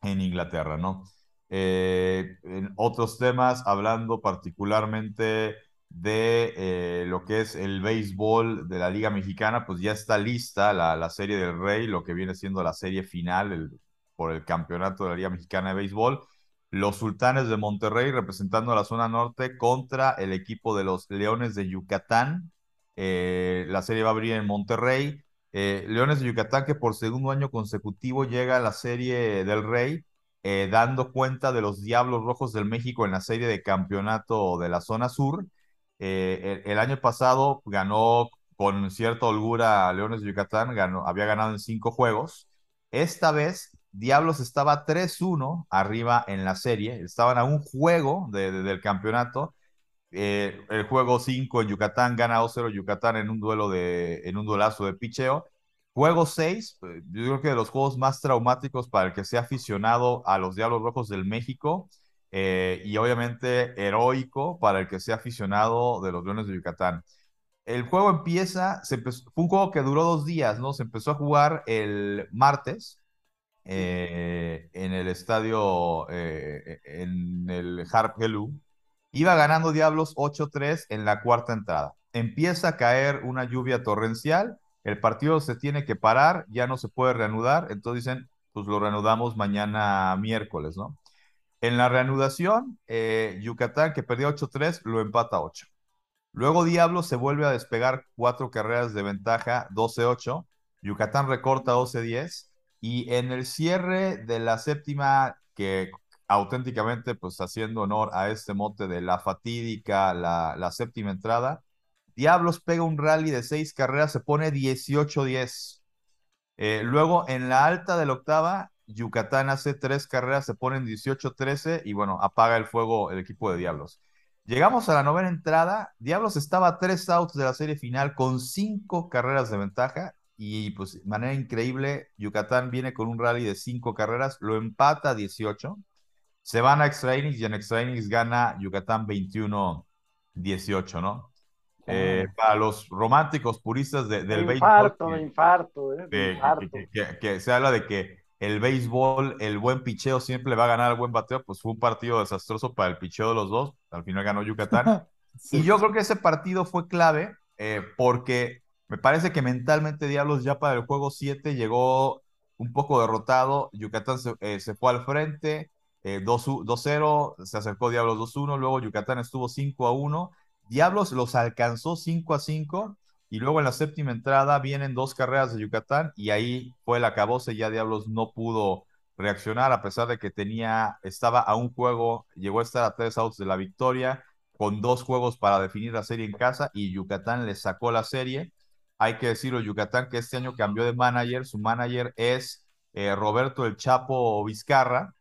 en Inglaterra, ¿no? en otros temas, hablando particularmente de lo que es el béisbol de la Liga Mexicana, pues ya está lista la, la serie del Rey, lo que viene siendo la serie final el, por el campeonato de la Liga Mexicana de Béisbol los Sultanes de Monterrey representando a la zona norte contra el equipo de los Leones de Yucatán. Eh, la serie va a abrir en Monterrey. Eh, Leones de Yucatán que por segundo año consecutivo llega a la serie del Rey, eh, dando cuenta de los Diablos Rojos del México en la serie de campeonato de la zona sur. El, año pasado ganó con cierta holgura Leones de Yucatán, había ganado en cinco juegos. Esta vez Diablos estaba 3-1 arriba en la serie, estaban a un juego del campeonato. Eh, el juego 5 en Yucatán gana 2-0 Yucatán en un duelo de en un duelazo de picheo. Juego 6, eh, yo creo que de los juegos más traumáticos para el que sea aficionado a los Diablos Rojos del México eh, y obviamente heroico para el que sea aficionado de los Leones de Yucatán. El juego empieza, se fue un juego que duró dos días, ¿no? Se empezó a jugar el martes, eh, en el estadio, eh, en el Harp Helú. Iba ganando Diablos 8-3 en la cuarta entrada. Empieza a caer una lluvia torrencial, el partido se tiene que parar, ya no se puede reanudar, entonces dicen, pues lo reanudamos mañana miércoles, ¿no? En la reanudación, eh, Yucatán, que perdió 8-3, lo empata 8. Luego Diablos se vuelve a despegar cuatro carreras de ventaja, 12-8. Yucatán recorta 12-10 y en el cierre de la séptima, que auténticamente, pues haciendo honor a este mote de la fatídica, la, séptima entrada, Diablos pega un rally de seis carreras, se pone 18-10. Eh, luego, en la alta de la octava, Yucatán hace tres carreras, se ponen 18-13 y bueno, apaga el fuego el equipo de Diablos. Llegamos a la novena entrada, Diablos estaba tres outs de la serie final con cinco carreras de ventaja y pues de manera increíble, Yucatán viene con un rally de cinco carreras, lo empata a 18, se van a extra innings y en extra innings gana Yucatán 21-18, ¿no? Eh, para los románticos puristas del béisbol. Infarto, de infarto, ¿eh? De infarto. Que, que, se habla de que el béisbol, el buen picheo siempre va a ganar al buen bateo, pues fue un partido desastroso para el picheo de los dos, al final ganó Yucatán. Y yo creo que ese partido fue clave eh, porque me parece que mentalmente Diablos ya para el juego 7 llegó un poco derrotado. Yucatán se, eh, fue al frente. 2-0, se acercó Diablos 2-1, luego Yucatán estuvo 5-1, Diablos los alcanzó 5-5 y luego en la séptima entrada vienen dos carreras de Yucatán y ahí fue el acabose, ya Diablos no pudo reaccionar a pesar de que tenía, estaba a un juego, llegó a estar a tres outs de la victoria, con dos juegos para definir la serie en casa y Yucatán le sacó la serie. Hay que decirlo, Yucatán que este año cambió de manager, su manager es eh, Roberto el Chapo Vizcarra,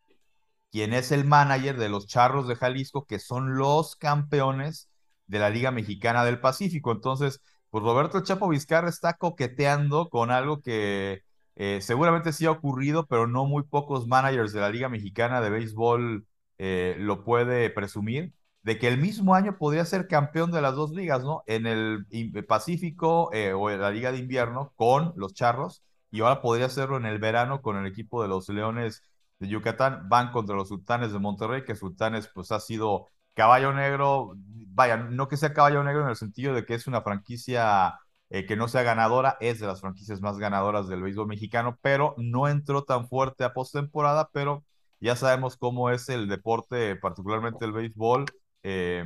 quien es el manager de los Charros de Jalisco, que son los campeones de la Liga Mexicana del Pacífico. Entonces, pues Roberto el Chapo Vizcarra está coqueteando con algo que eh, seguramente sí ha ocurrido, pero no muy pocos managers de la Liga Mexicana de Béisbol eh, lo puede presumir, de que el mismo año podría ser campeón de las dos ligas, ¿no? En el Pacífico eh, o en la Liga de Invierno con los Charros, y ahora podría hacerlo en el verano con el equipo de los Leones de Yucatán. Van contra los Sultanes de Monterrey, que Sultanes pues ha sido caballo negro, vaya, no que sea caballo negro en el sentido de que es una franquicia eh, que no sea ganadora, es de las franquicias más ganadoras del béisbol mexicano, pero no entró tan fuerte a postemporada, pero ya sabemos cómo es el deporte, particularmente el béisbol, eh,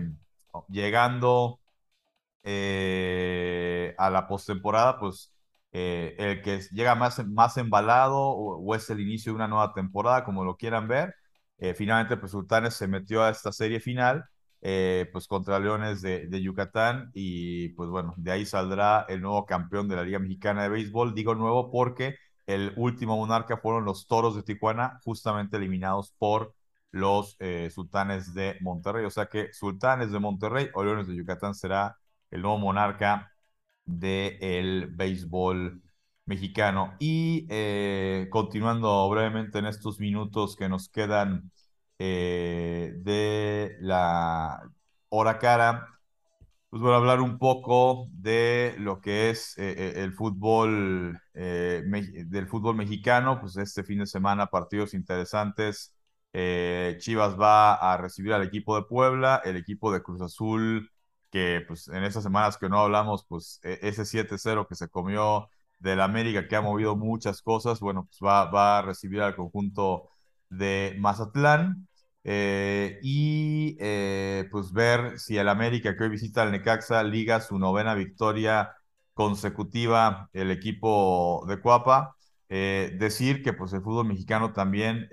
llegando eh, a la postemporada, pues el que llega más, más embalado o, es el inicio de una nueva temporada, como lo quieran ver. finalmente, pues Sultanes se metió a esta serie final eh, pues contra Leones de, Yucatán y pues bueno, de ahí saldrá el nuevo campeón de la Liga Mexicana de Béisbol. Digo nuevo porque el último monarca fueron los Toros de Tijuana, justamente eliminados por los eh, Sultanes de Monterrey. O sea que Sultanes de Monterrey o Leones de Yucatán será el nuevo monarca del béisbol mexicano. Y eh, continuando brevemente en estos minutos que nos quedan eh, de la hora cara, pues voy a hablar un poco de lo que es eh, eh, el fútbol, del fútbol mexicano, pues este fin de semana partidos interesantes. Chivas va a recibir al equipo de Puebla, el equipo de Cruz Azul, que pues en estas semanas que no hablamos, pues e, ese 7-0 que se comió del América, que ha movido muchas cosas, bueno, pues va, va a recibir al conjunto de Mazatlán. Eh, y eh, pues ver si el América que hoy visita al Necaxa liga su novena victoria consecutiva el equipo de Cuapa. Eh, decir que pues el fútbol mexicano también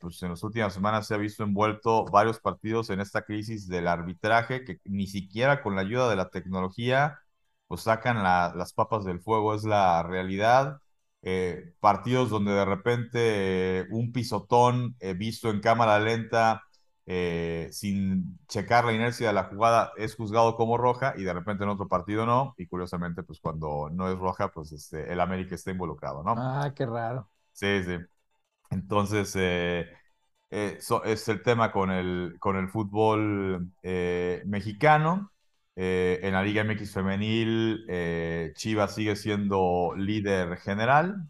pues en las últimas semanas se ha visto envuelto varios partidos en esta crisis del arbitraje que ni siquiera con la ayuda de la tecnología pues sacan las papas del fuego, es la realidad. Eh, partidos donde de repente eh, un pisotón eh, visto en cámara lenta sin checar la inercia de la jugada es juzgado como roja y de repente en otro partido no y curiosamente pues cuando no es roja pues este, el América está involucrado, ¿no? Ah, qué raro. Sí, sí. Entonces es el tema con el, con el fútbol mexicano. Eh, en la Liga MX femenil, eh, Chivas sigue siendo líder general.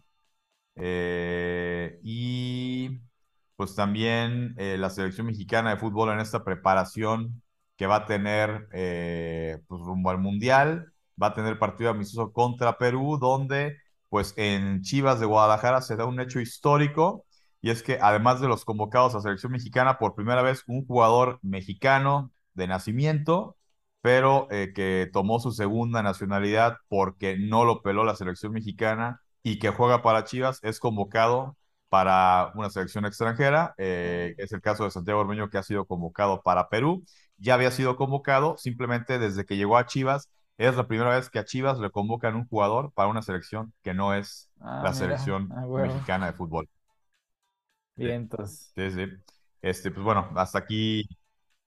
Eh, y pues también la selección mexicana de fútbol en esta preparación que va a tener pues rumbo al Mundial, va a tener partido amistoso contra Perú, donde pues en Chivas de Guadalajara se da un hecho histórico y es que además de los convocados a selección mexicana, por primera vez un jugador mexicano de nacimiento pero eh, que tomó su segunda nacionalidad porque no lo peló la selección mexicana y que juega para Chivas, es convocado para una selección extranjera. Eh, es el caso de Santiago Ormeño que ha sido convocado para Perú. Ya había sido convocado simplemente desde que llegó a Chivas. Es la primera vez que a Chivas le convocan un jugador para una selección que no es ah, la selección ah, mexicana de fútbol. Bien, entonces. Sí, sí. Este, pues bueno, hasta aquí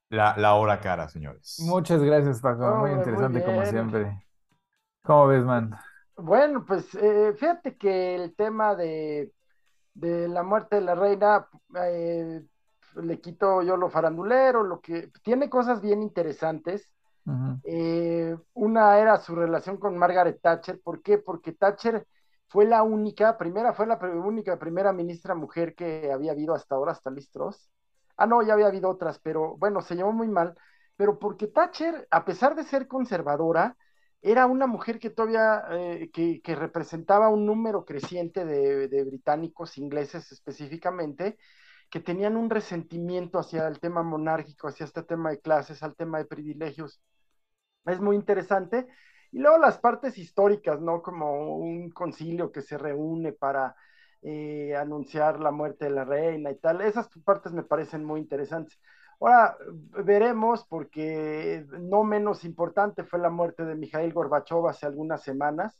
la, hora cara, señores. Muchas gracias, Paco. muy interesante como siempre. ¿Cómo ves, man? Bueno, pues eh, fíjate que el tema de, la muerte de la reina eh, le quito yo lo farandulero, lo que tiene cosas bien interesantes. Eh, una era su relación con Margaret Thatcher. ¿Por qué? Porque Thatcher fue la única, primera, fue la única primera ministra mujer que había habido hasta ahora, hasta Liz Ah, no, ya había habido otras, pero bueno, se llevó muy mal. Pero porque Thatcher, a pesar de ser conservadora, era una mujer que todavía, eh, que, representaba un número creciente de, británicos, ingleses específicamente, que tenían un resentimiento hacia el tema monárquico, hacia este tema de clases, al tema de privilegios. Es muy interesante. Y luego las partes históricas, ¿no? Como un concilio que se reúne para eh, anunciar la muerte de la reina y tal. Esas partes me parecen muy interesantes. Ahora veremos, porque no menos importante fue la muerte de Mikhail Gorbachev hace algunas semanas,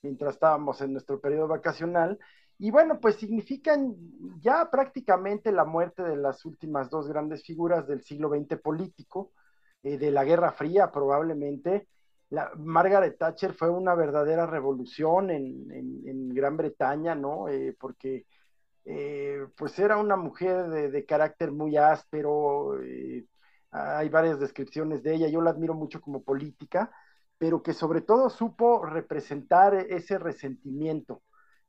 mientras estábamos en nuestro periodo vacacional. Y bueno, pues significan ya prácticamente la muerte de las últimas dos grandes figuras del siglo XX político, eh, de la Guerra Fría probablemente. Margaret Thatcher fue una verdadera revolución en, Gran Bretaña, ¿no? Eh, porque eh, pues era una mujer de, carácter muy áspero, eh, hay varias descripciones de ella, yo la admiro mucho como política, pero que sobre todo supo representar ese resentimiento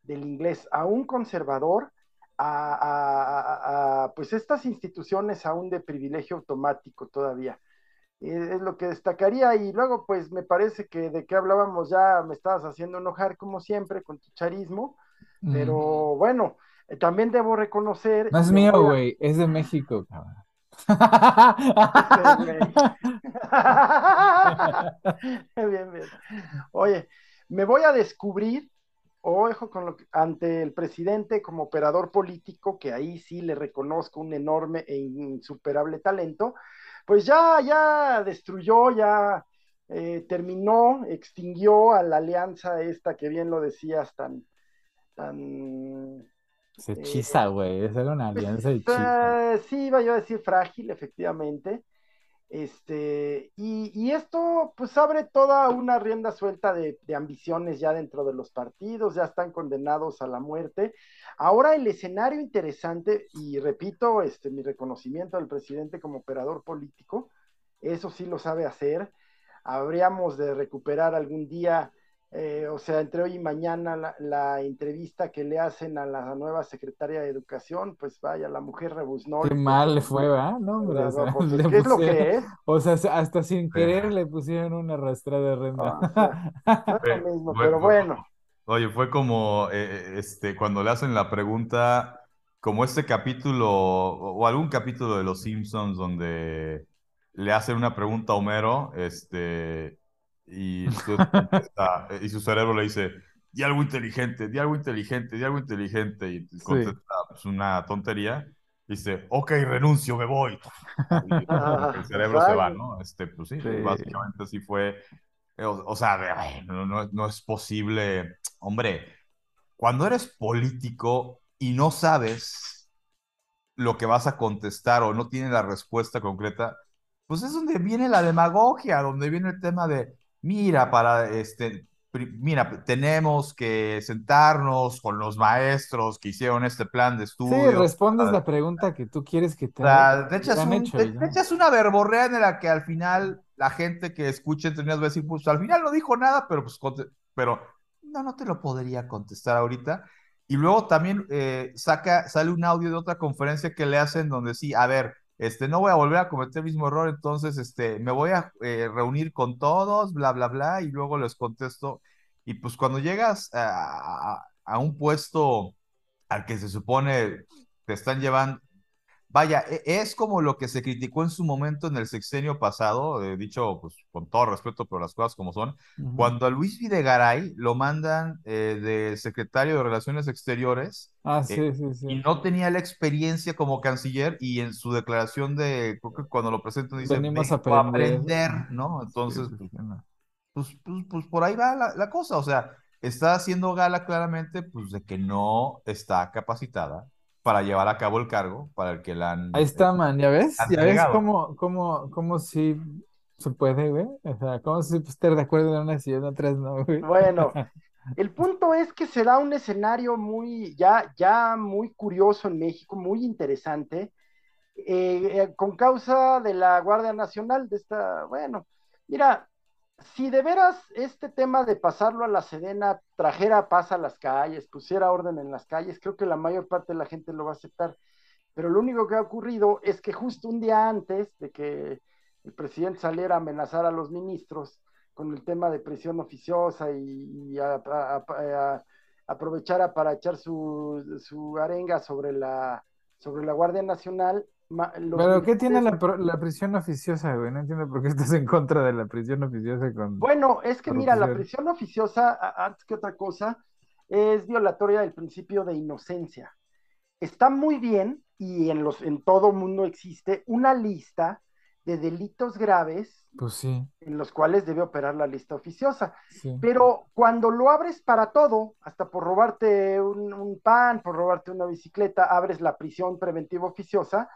del inglés a un conservador, a, pues estas instituciones aún de privilegio automático todavía. Eh, es lo que destacaría y luego pues me parece que de qué hablábamos ya me estabas haciendo enojar como siempre con tu charismo, pero bueno, eh, también debo reconocer. No es mío, güey, es de México, cabrón. bien, bien. Oye, me voy a descubrir, ojo, con lo ante el presidente como operador político, que ahí sí le reconozco un enorme e insuperable talento, pues ya, ya destruyó, ya eh, terminó, extinguió a la alianza esta que bien lo decías, tan, tan se hechiza, güey. Esa era una alianza hechiza. sí, iba yo a decir frágil, efectivamente. Este, y, esto pues abre toda una rienda suelta de, ambiciones ya dentro de los partidos, ya están condenados a la muerte. Ahora el escenario interesante, y repito, este, mi reconocimiento al presidente como operador político, eso sí lo sabe hacer. Habríamos de recuperar algún día eh, o sea, entre hoy y mañana la, entrevista que le hacen a la nueva secretaria de Educación, pues vaya, la mujer rebuznó. Qué mal le fue, ¿verdad? No, o sea, pues, ¿Qué es lo que es? O sea, hasta sin querer le pusieron una arrastrada de renta. Ah, no es lo mismo, pero bueno. Oye, fue como eh, eh, este, cuando le hacen la pregunta, como este capítulo, o algún capítulo de Los Simpsons donde le hacen una pregunta a Homero, este y, y su cerebro le dice, di algo inteligente, di algo inteligente, di algo inteligente, y contesta pues, una tontería, dice, ok, renuncio, me voy. el cerebro se va, ¿no? Este, pues sí, básicamente así fue. O, sea, no, no, no es posible. Hombre, cuando eres político y no sabes lo que vas a contestar o no tienes la respuesta concreta, pues es donde viene la demagogia, donde viene el tema de, mira, para este, mira, tenemos que sentarnos con los maestros que hicieron este plan de estudio. Sí, respondes la pregunta que tú quieres que te, te, echas, una verborrea en la que al final la gente que escucha entre va a decir, pues al final no dijo nada, pero pues, pero no, no te lo podría contestar ahorita. Y luego también eh, saca, sale un audio de otra conferencia que le hacen donde sí, a ver, este, no voy a volver a cometer el mismo error, entonces, este, me voy a eh, reunir con todos, bla, bla, bla, y luego les contesto. Y pues cuando llegas a, un puesto al que se supone te están llevando, vaya, e, es como lo que se criticó en su momento en el sexenio pasado, eh, dicho pues con todo respeto, pero las cosas como son, cuando a Luis Videgaray lo mandan eh, de secretario de Relaciones Exteriores Ah, sí, eh, sí, sí. Y no tenía la experiencia como canciller y en su declaración de, creo que cuando lo presentan dice, venimos a aprender. ¿no? Entonces, pues, pues, pues, pues, por ahí va la, cosa, o sea, está haciendo gala claramente pues de que no está capacitada para llevar a cabo el cargo para el que la han... Ahí está, man, ¿ya ves? ¿Ya ves cómo, cómo, cómo sí se puede, güey? O sea, cómo si estar de acuerdo en una y en otras no, güey. Bueno, El punto es que será un escenario muy, ya, ya muy curioso en México, muy interesante, eh, eh, con causa de la Guardia Nacional, de esta, bueno, mira, si de veras este tema de pasarlo a la Sedena trajera paz a las calles, pusiera orden en las calles, creo que la mayor parte de la gente lo va a aceptar. Pero lo único que ha ocurrido es que justo un día antes de que el presidente saliera a amenazar a los ministros, con el tema de presión oficiosa y, aprovechara para echar su, arenga sobre la, sobre la Guardia Nacional. ¿Pero qué tiene la, la, prisión oficiosa, güey? No entiendo por qué estás en contra de la prisión oficiosa con... Bueno, es que mira, la prisión oficiosa, antes que otra cosa, es violatoria del principio de inocencia. Está muy bien, y en, los, en todo mundo existe, una lista de delitos graves pues sí. en los cuales debe operar la lista oficiosa. Pero cuando lo abres para todo, hasta por robarte un, pan, por robarte una bicicleta, abres la prisión preventiva oficiosa,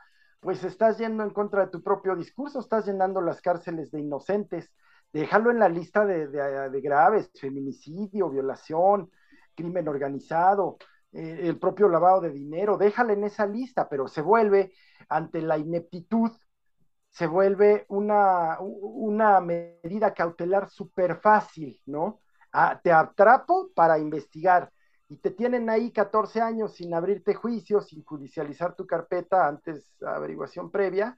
pues estás yendo en contra de tu propio discurso, estás llenando las cárceles de inocentes. Déjalo en la lista de, de, graves, feminicidio, violación, crimen organizado, eh, el propio lavado de dinero, déjala en esa lista, pero se vuelve ante la ineptitud se vuelve una, una medida cautelar súper fácil, ¿no? Ah, te atrapo para investigar y te tienen ahí 14 años sin abrirte juicio, sin judicializar tu carpeta antes averiguación previa,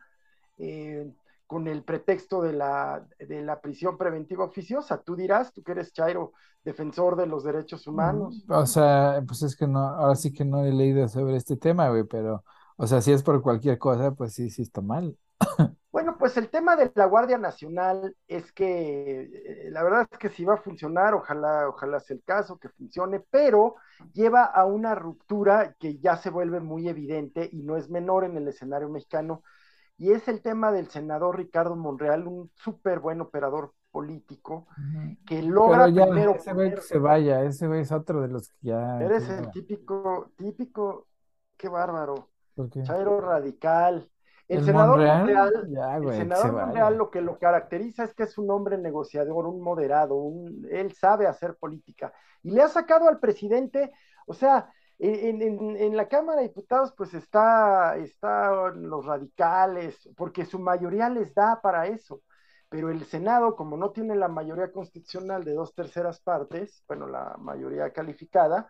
eh, con el pretexto de la, de la prisión preventiva oficiosa. Tú dirás, tú que eres Chairo, defensor de los derechos humanos. O sea, pues es que no, ahora sí que no he leído sobre este tema, güey, pero, o sea, si es por cualquier cosa, pues sí, sí está mal. Bueno, pues el tema de la Guardia Nacional es que eh, la verdad es que si va a funcionar, ojalá, ojalá sea el caso, que funcione, pero lleva a una ruptura que ya se vuelve muy evidente y no es menor en el escenario mexicano, y es el tema del senador Ricardo Monreal, un súper buen operador político, que logra primero... Ese güey que se vaya, ese güey es otro de los que ya... Eres el típico, típico, qué bárbaro, Chairo radical, el, senador Monreal, lo que lo caracteriza es que es un hombre negociador, un moderado, un, él sabe hacer política. Y le ha sacado al presidente, o sea, en, la Cámara de Diputados pues está, está los radicales, porque su mayoría les da para eso. Pero el Senado, como no tiene la mayoría constitucional de dos terceras partes, bueno, la mayoría calificada,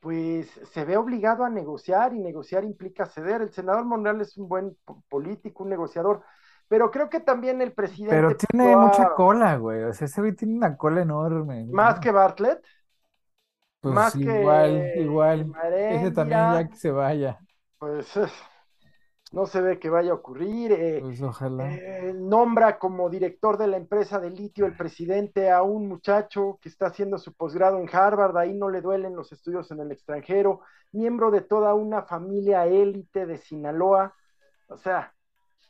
pues se ve obligado a negociar y negociar implica ceder. El senador Monreal es un buen político, un negociador, pero creo que también el presidente... Pero tiene mucha cola, güey, o sea, ese güey tiene una cola enorme. ¿Más que Bartlett? Pues más igual, que igual. Ese también ya que se vaya. Pues no se ve que vaya a ocurrir. Eh, pues ojalá. Eh, nombra como director de la empresa de litio el presidente a un muchacho que está haciendo su posgrado en Harvard, ahí no le duelen los estudios en el extranjero, miembro de toda una familia élite de Sinaloa. O sea,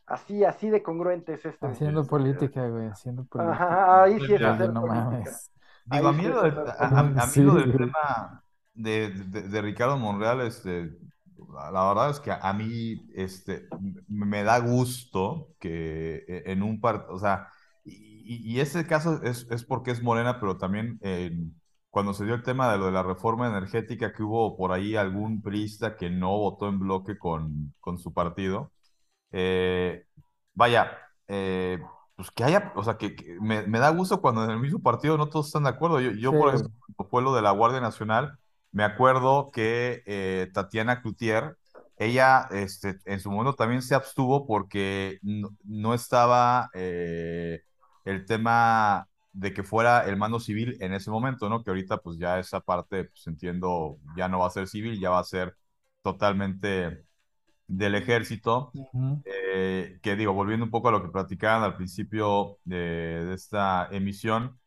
así, así de congruente es esto. Haciendo política, güey, haciendo política. ahí sí es hacer no Mames. Digo, a mí, lo, del tema de, de Ricardo Monreal, este la verdad es que a mí este, me da gusto que e, en un partido, o sea, y, y, ese caso es, es, porque es Morena, pero también cuando se dio el tema de lo de la reforma energética, que hubo por ahí algún priista que no votó en bloque con, con su partido. Eh, vaya, eh, pues que haya, o sea, que, me, me, da gusto cuando en el mismo partido no todos están de acuerdo. Yo, yo por ejemplo, fue lo de la Guardia Nacional me acuerdo que eh, Tatiana Cloutier, ella este, en su momento también se abstuvo porque no, estaba eh, el tema de que fuera el mando civil en ese momento, ¿no? Que ahorita pues ya esa parte, pues entiendo, ya no va a ser civil, ya va a ser totalmente del ejército, eh, que digo, volviendo un poco a lo que platicaban al principio de esta emisión,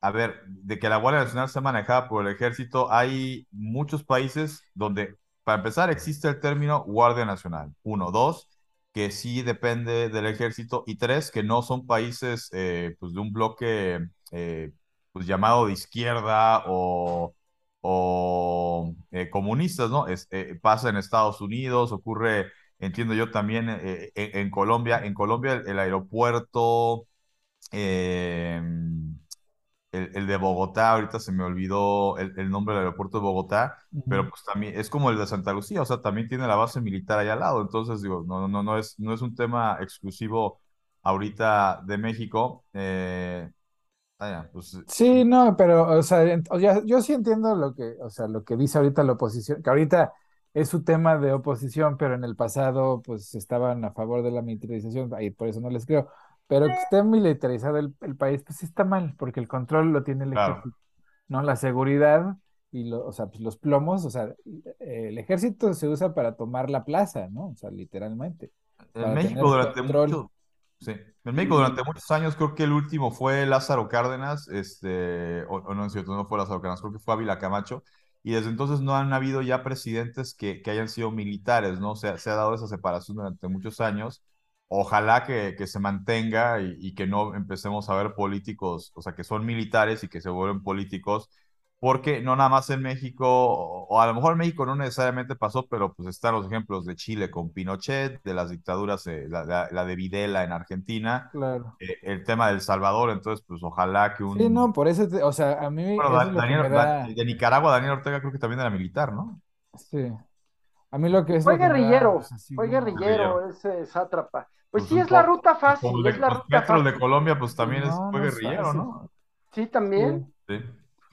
a ver, de que la Guardia Nacional sea manejada por el ejército, hay muchos países donde, para empezar, existe el término Guardia Nacional. Uno, dos, que sí depende del ejército. Y tres, que no son países eh, pues de un bloque eh, pues llamado de izquierda o, o eh, comunistas, ¿no? Es, pasa en Estados Unidos, ocurre, entiendo yo, también en, Colombia. En Colombia el, el aeropuerto el, de Bogotá, ahorita se me olvidó el, nombre del aeropuerto de Bogotá, pero pues también es como el de Santa Lucía, o sea, también tiene la base militar ahí al lado, entonces digo, no, no, no, es, no es un tema exclusivo ahorita de México. Eh, pues, sí, no, pero, o sea, yo sí entiendo lo que, o sea, lo que dice ahorita la oposición, que ahorita es su tema de oposición, pero en el pasado, pues, estaban a favor de la militarización, y por eso no les creo. Pero que esté militarizado el, país, pues está mal, porque el control lo tiene el ejército, ¿no? La seguridad y o sea, pues los plomos, o sea, el ejército se usa para tomar la plaza, ¿no? O sea, literalmente. En México durante mucho, sí. En México durante muchos años, creo que el último fue Lázaro Cárdenas, este, o, no es cierto, no fue Lázaro Cárdenas, creo que fue Ávila Camacho, y desde entonces no han habido ya presidentes que, que hayan sido militares, ¿no? Se, se ha dado esa separación durante muchos años. Ojalá que, que se mantenga y, y, que no empecemos a ver políticos, o sea, que son militares y que se vuelven políticos porque no nada más en México, o, a lo mejor en México no necesariamente pasó, pero pues están los ejemplos de Chile con Pinochet, de las dictaduras, eh, la, de Videla en Argentina, claro. Eh, el tema del Salvador, entonces pues ojalá que un... Sí, no, por eso, o sea, a mí... De Nicaragua, Daniel Ortega creo que también era militar, ¿no? Sí. A mí lo que es... Fue guerrillero, fue guerrillero, ese sátrapa. Pues, pues sí, es la ruta fácil. es la ruta fácil. de Colombia, pues también fue guerrillero, ¿no? Sí, también. sí.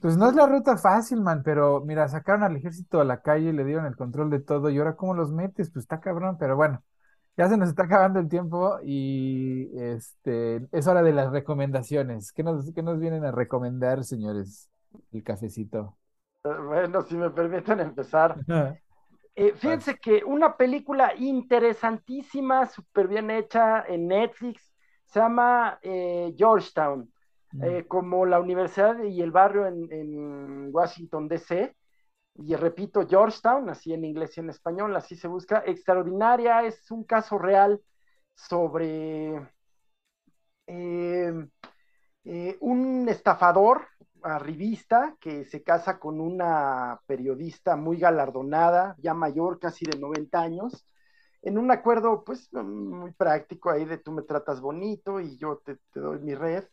Pues no es la ruta fácil, man, pero mira, sacaron al ejército a la calle, le dieron el control de todo y ahora cómo los metes, pues está cabrón, pero bueno, ya se nos está acabando el tiempo y este es hora de las recomendaciones. ¿Qué nos, qué nos vienen a recomendar, señores? El cafecito. Eh, bueno, si me permiten empezar. Eh, fíjense que una película interesantísima, súper bien hecha en Netflix, se llama eh, Georgetown. Eh, como la universidad y el barrio en, Washington, D.C. Y repito, Georgetown, así en inglés y en español, así se busca. Extraordinaria, es un caso real sobre un estafador arribista que se casa con una periodista muy galardonada, ya mayor, casi de 90 años, en un acuerdo pues muy práctico ahí de tú me tratas bonito y yo te doy mi red.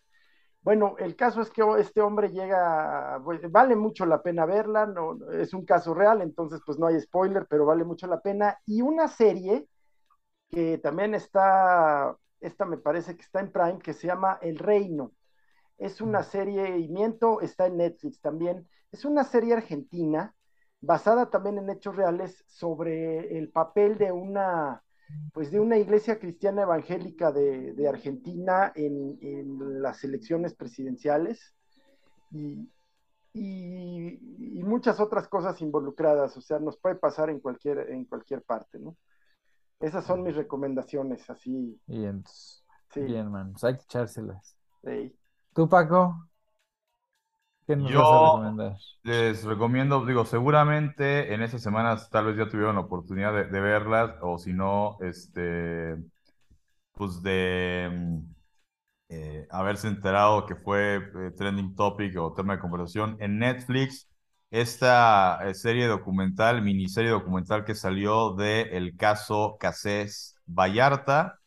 Bueno, el caso es que este hombre llega, pues, vale mucho la pena verla, no, es un caso real, entonces pues no hay spoiler, pero vale mucho la pena. Y una serie que también está, esta me parece que está en Prime, que se llama El Reino. Es una serie, y miento, está en Netflix también. Es una serie argentina, basada también en hechos reales, sobre el papel de una pues de una iglesia cristiana evangélica de, Argentina en, las elecciones presidenciales y, muchas otras cosas involucradas, o sea, nos puede pasar en cualquier, en cualquier parte, ¿no? Esas son mis recomendaciones, así. Bien, bien, man, pues hay que echárselas. Sí. ¿Tú, Paco? ¿Qué nos Yo les recomiendo, digo, seguramente en esas semanas tal vez ya tuvieron la oportunidad de, verlas, o si no, este, pues de mm, eh, haberse enterado que fue eh, trending topic o tema de conversación en Netflix, esta eh, serie documental, miniserie documental que salió de el caso Casés Vallarta,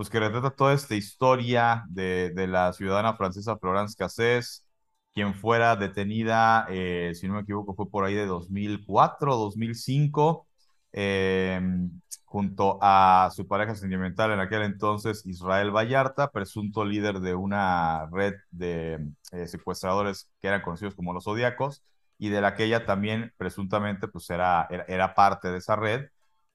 pues que retrata toda esta historia de, de la ciudadana francesa Florence Cassés, quien fuera detenida, eh, si no me equivoco, fue por ahí de 2004, 2005, em, junto a su pareja sentimental en aquel entonces, Israel Vallarta, presunto líder de una red de eh, secuestradores que eran conocidos como los Zodíacos, y de la que ella también presuntamente pues era, era, parte de esa red.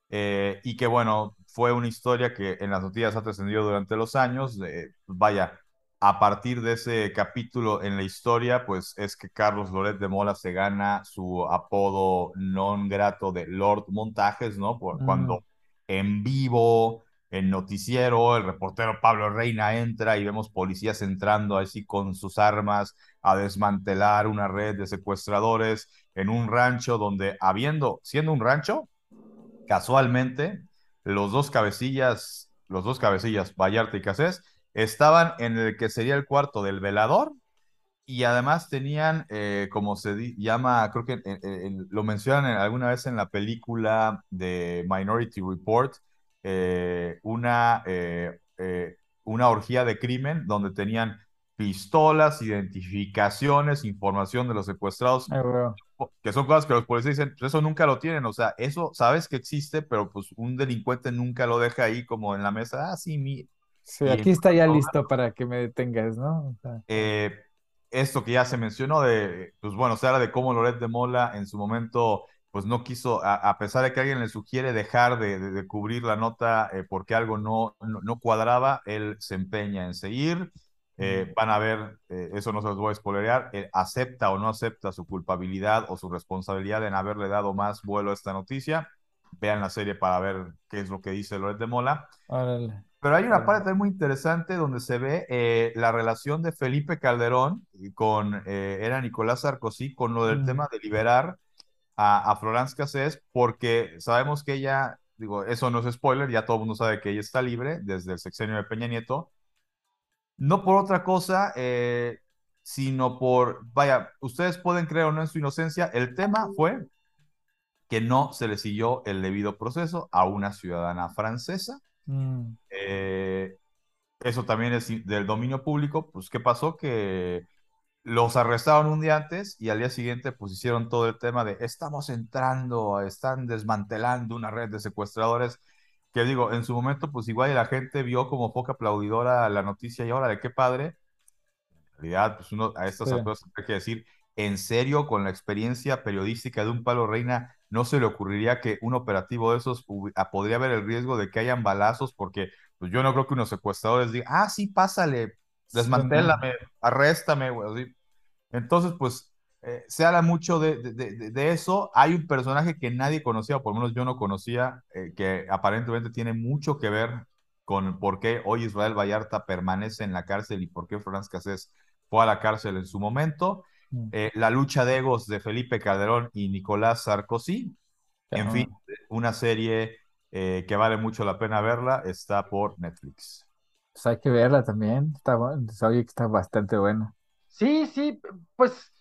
Eh, y que bueno, fue una historia que en las noticias ha trascendido durante los años. vaya, a partir de ese capítulo en la historia, pues es que Carlos Loret de Mola se gana su apodo non grato de Lord Montajes, ¿no? Por, mm. Cuando en vivo, en noticiero, el reportero Pablo Reina entra y vemos policías entrando así con sus armas a desmantelar una red de secuestradores en un rancho donde, habiendo, siendo un rancho, casualmente, los dos cabecillas, los dos cabecillas, Vallarta y Casés, estaban en el que sería el cuarto del velador y además tenían, eh, como se llama, creo que lo mencionan alguna vez en la película de Minority Report, eh, una, eh, una orgía de crimen donde tenían pistolas, identificaciones, información de los secuestrados, que son cosas que los policías dicen, pues eso nunca lo tienen, o sea, eso sabes que existe, pero pues un delincuente nunca lo deja ahí como en la mesa, ah, sí, mi, Sí, aquí está ya listo para que me detengas, ¿no? Eh, esto que ya se mencionó de, pues bueno, se habla de cómo Loret de Mola en su momento, pues no quiso, a, pesar de que alguien le sugiere dejar de, cubrir la nota eh, porque algo no, no, cuadraba, él se empeña en seguir Eh, van a ver, eh, eso no se los voy a spoilerear, eh, acepta o no acepta su culpabilidad o su responsabilidad en haberle dado más vuelo a esta noticia. Vean la serie para ver qué es lo que dice Loret de Mola. Pero hay una parte muy interesante donde se ve la relación de Felipe Calderón con, era Nicolás Sarkozy, con lo del mm. tema de liberar a, a Florence Cassés, porque sabemos que ella, digo, eso no es spoiler, ya todo el mundo sabe que ella está libre desde el sexenio de Peña Nieto, no por otra cosa, eh, sino por, vaya, ustedes pueden creer o no en su inocencia, el tema fue que no se le siguió el debido proceso a una ciudadana francesa. Mm. Eh, eso también es del dominio público. Pues, ¿qué pasó? Que los arrestaron un día antes y al día siguiente pues hicieron todo el tema de estamos entrando, están desmantelando una red de secuestradores que digo, en su momento, pues igual la gente vio como poca aplaudidora la noticia y ahora de qué padre. En realidad, pues uno a estas alturas hay que decir, en serio, con la experiencia periodística de un palo reina, no se le ocurriría que un operativo de esos ah, podría haber el riesgo de que hayan balazos, porque pues yo no creo que unos secuestradores digan, ah, sí, pásale, desmantélame, arréstame, güey. Entonces, pues eh, se habla mucho de, de, eso. Hay un personaje que nadie conocía, o por lo menos yo no conocía, eh, que aparentemente tiene mucho que ver con por qué hoy Israel Vallarta permanece en la cárcel y por qué Franz Cassés fue a la cárcel en su momento. Mm. Eh, la lucha de egos de Felipe Calderón y Nicolás Sarkozy. En fin, una serie que vale mucho la pena verla, está por Netflix. Pues hay que verla también, está, oye que está bastante buena. Sí, sí, pues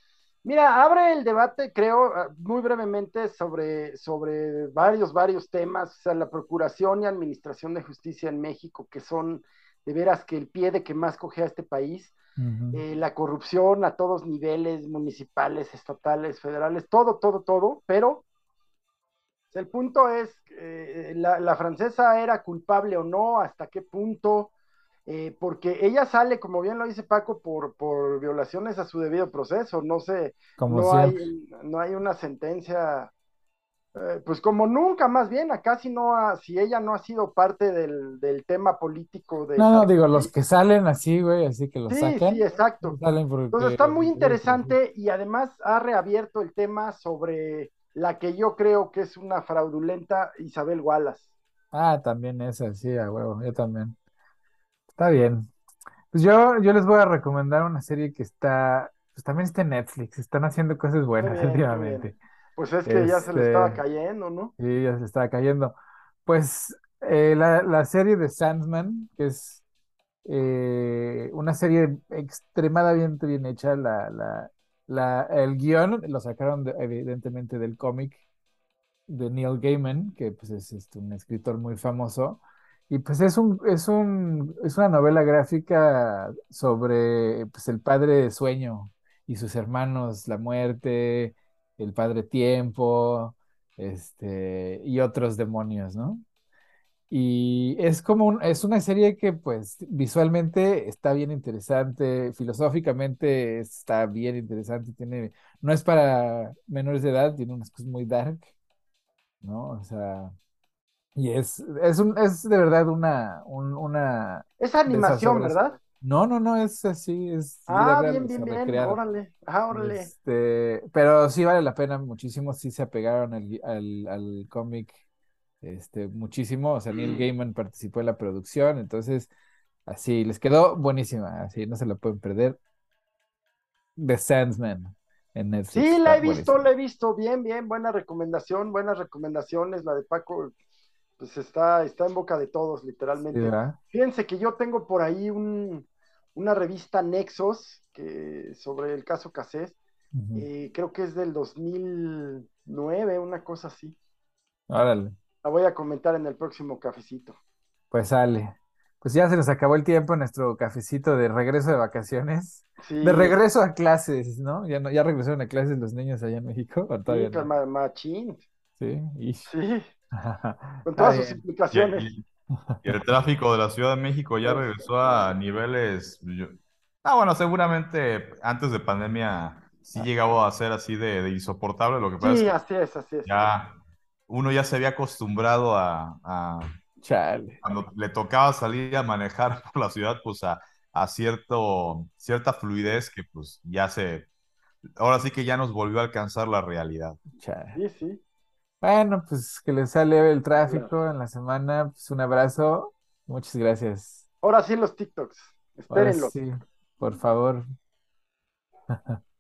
Mira, abre el debate, creo, ah, muy brevemente sobre, sobre varios, varios temas, o sea, la procuración y administración de justicia en México, que son de veras que el pie de que más coge a este país, eh, la corrupción a todos niveles, municipales, estatales, federales, todo, todo, todo, pero el punto es, eh, la, la francesa era culpable o no, hasta qué punto, eh, porque ella sale, como bien lo dice Paco, por, por violaciones a su debido proceso, no sé, no hay, no hay una sentencia, eh, pues como nunca, más bien, acá si no si ella no ha sido parte del, tema político de... No, no, digo, los que salen así, güey, así que los sí, sacan. Sí, exacto. Entonces está muy interesante y además ha reabierto el tema sobre la que yo creo que es una fraudulenta Isabel Wallace. Ah, también esa, sí, a huevo, yo también. Está bien. Pues yo, yo les voy a recomendar una serie que está, pues también está en Netflix, están haciendo cosas buenas últimamente. Pues es que ya se le estaba este, cayendo, ¿no? Sí, ya se le estaba cayendo. Pues eh, la, serie de Sandman, que es eh, una serie extremadamente bien hecha, la, la, la, el guion lo sacaron evidentemente del cómic de Neil Gaiman, que pues es este, un escritor muy famoso. Y pues es un, es un, es una novela gráfica sobre pues, el padre sueño y sus hermanos, la muerte, el padre tiempo, este, y otros demonios, ¿no? Y es como es una serie que pues visualmente está bien interesante, filosóficamente está bien interesante, tiene, no es para menores de edad, tiene unas cosas muy dark, ¿no? O sea, y es, es, un, es de verdad una, una... Es animación, ¿verdad? No, no, no, es así, es... Ah, bien, bien, bien, órale, ah, órale. Este, pero sí vale la pena muchísimo, sí se apegaron al, al, al cómic este, muchísimo, o sea, Neil mm. Gaiman participó en la producción, entonces, así, les quedó buenísima, así, no se la pueden perder. The Sandsman en Netflix. Sí, la he visto, la he visto, bien, bien, buena recomendación, buenas recomendaciones, la de Paco, pues está, está en boca de todos, literalmente. Fíjense que yo tengo por ahí una revista Nexos que, sobre el caso Casés, eh, creo que es del 2009, una cosa así. Órale. La voy a comentar en el próximo cafecito. Pues sale. Pues ya se nos acabó el tiempo nuestro cafecito de regreso de vacaciones. De regreso a clases, ¿no? Ya no, ya regresaron a clases los niños allá en México. sí, machín. Sí, y... sí. Con todas sus implicaciones. Y, el tráfico de la Ciudad de México ya regresó a niveles. ah, bueno, seguramente antes de pandemia sí llegaba a ser así de, insoportable. Lo que pasa sí, es así es, así es. Ya uno ya se había acostumbrado a, Chale. cuando le tocaba salir a manejar por la ciudad, pues a, a cierto, cierta fluidez que pues ya se, ahora sí que ya nos volvió a alcanzar la realidad. Sí, sí. Bueno, pues que les sale el tráfico en la semana. Pues un abrazo. Muchas gracias. Ahora sí los TikToks. Espérenlo. sí, por favor.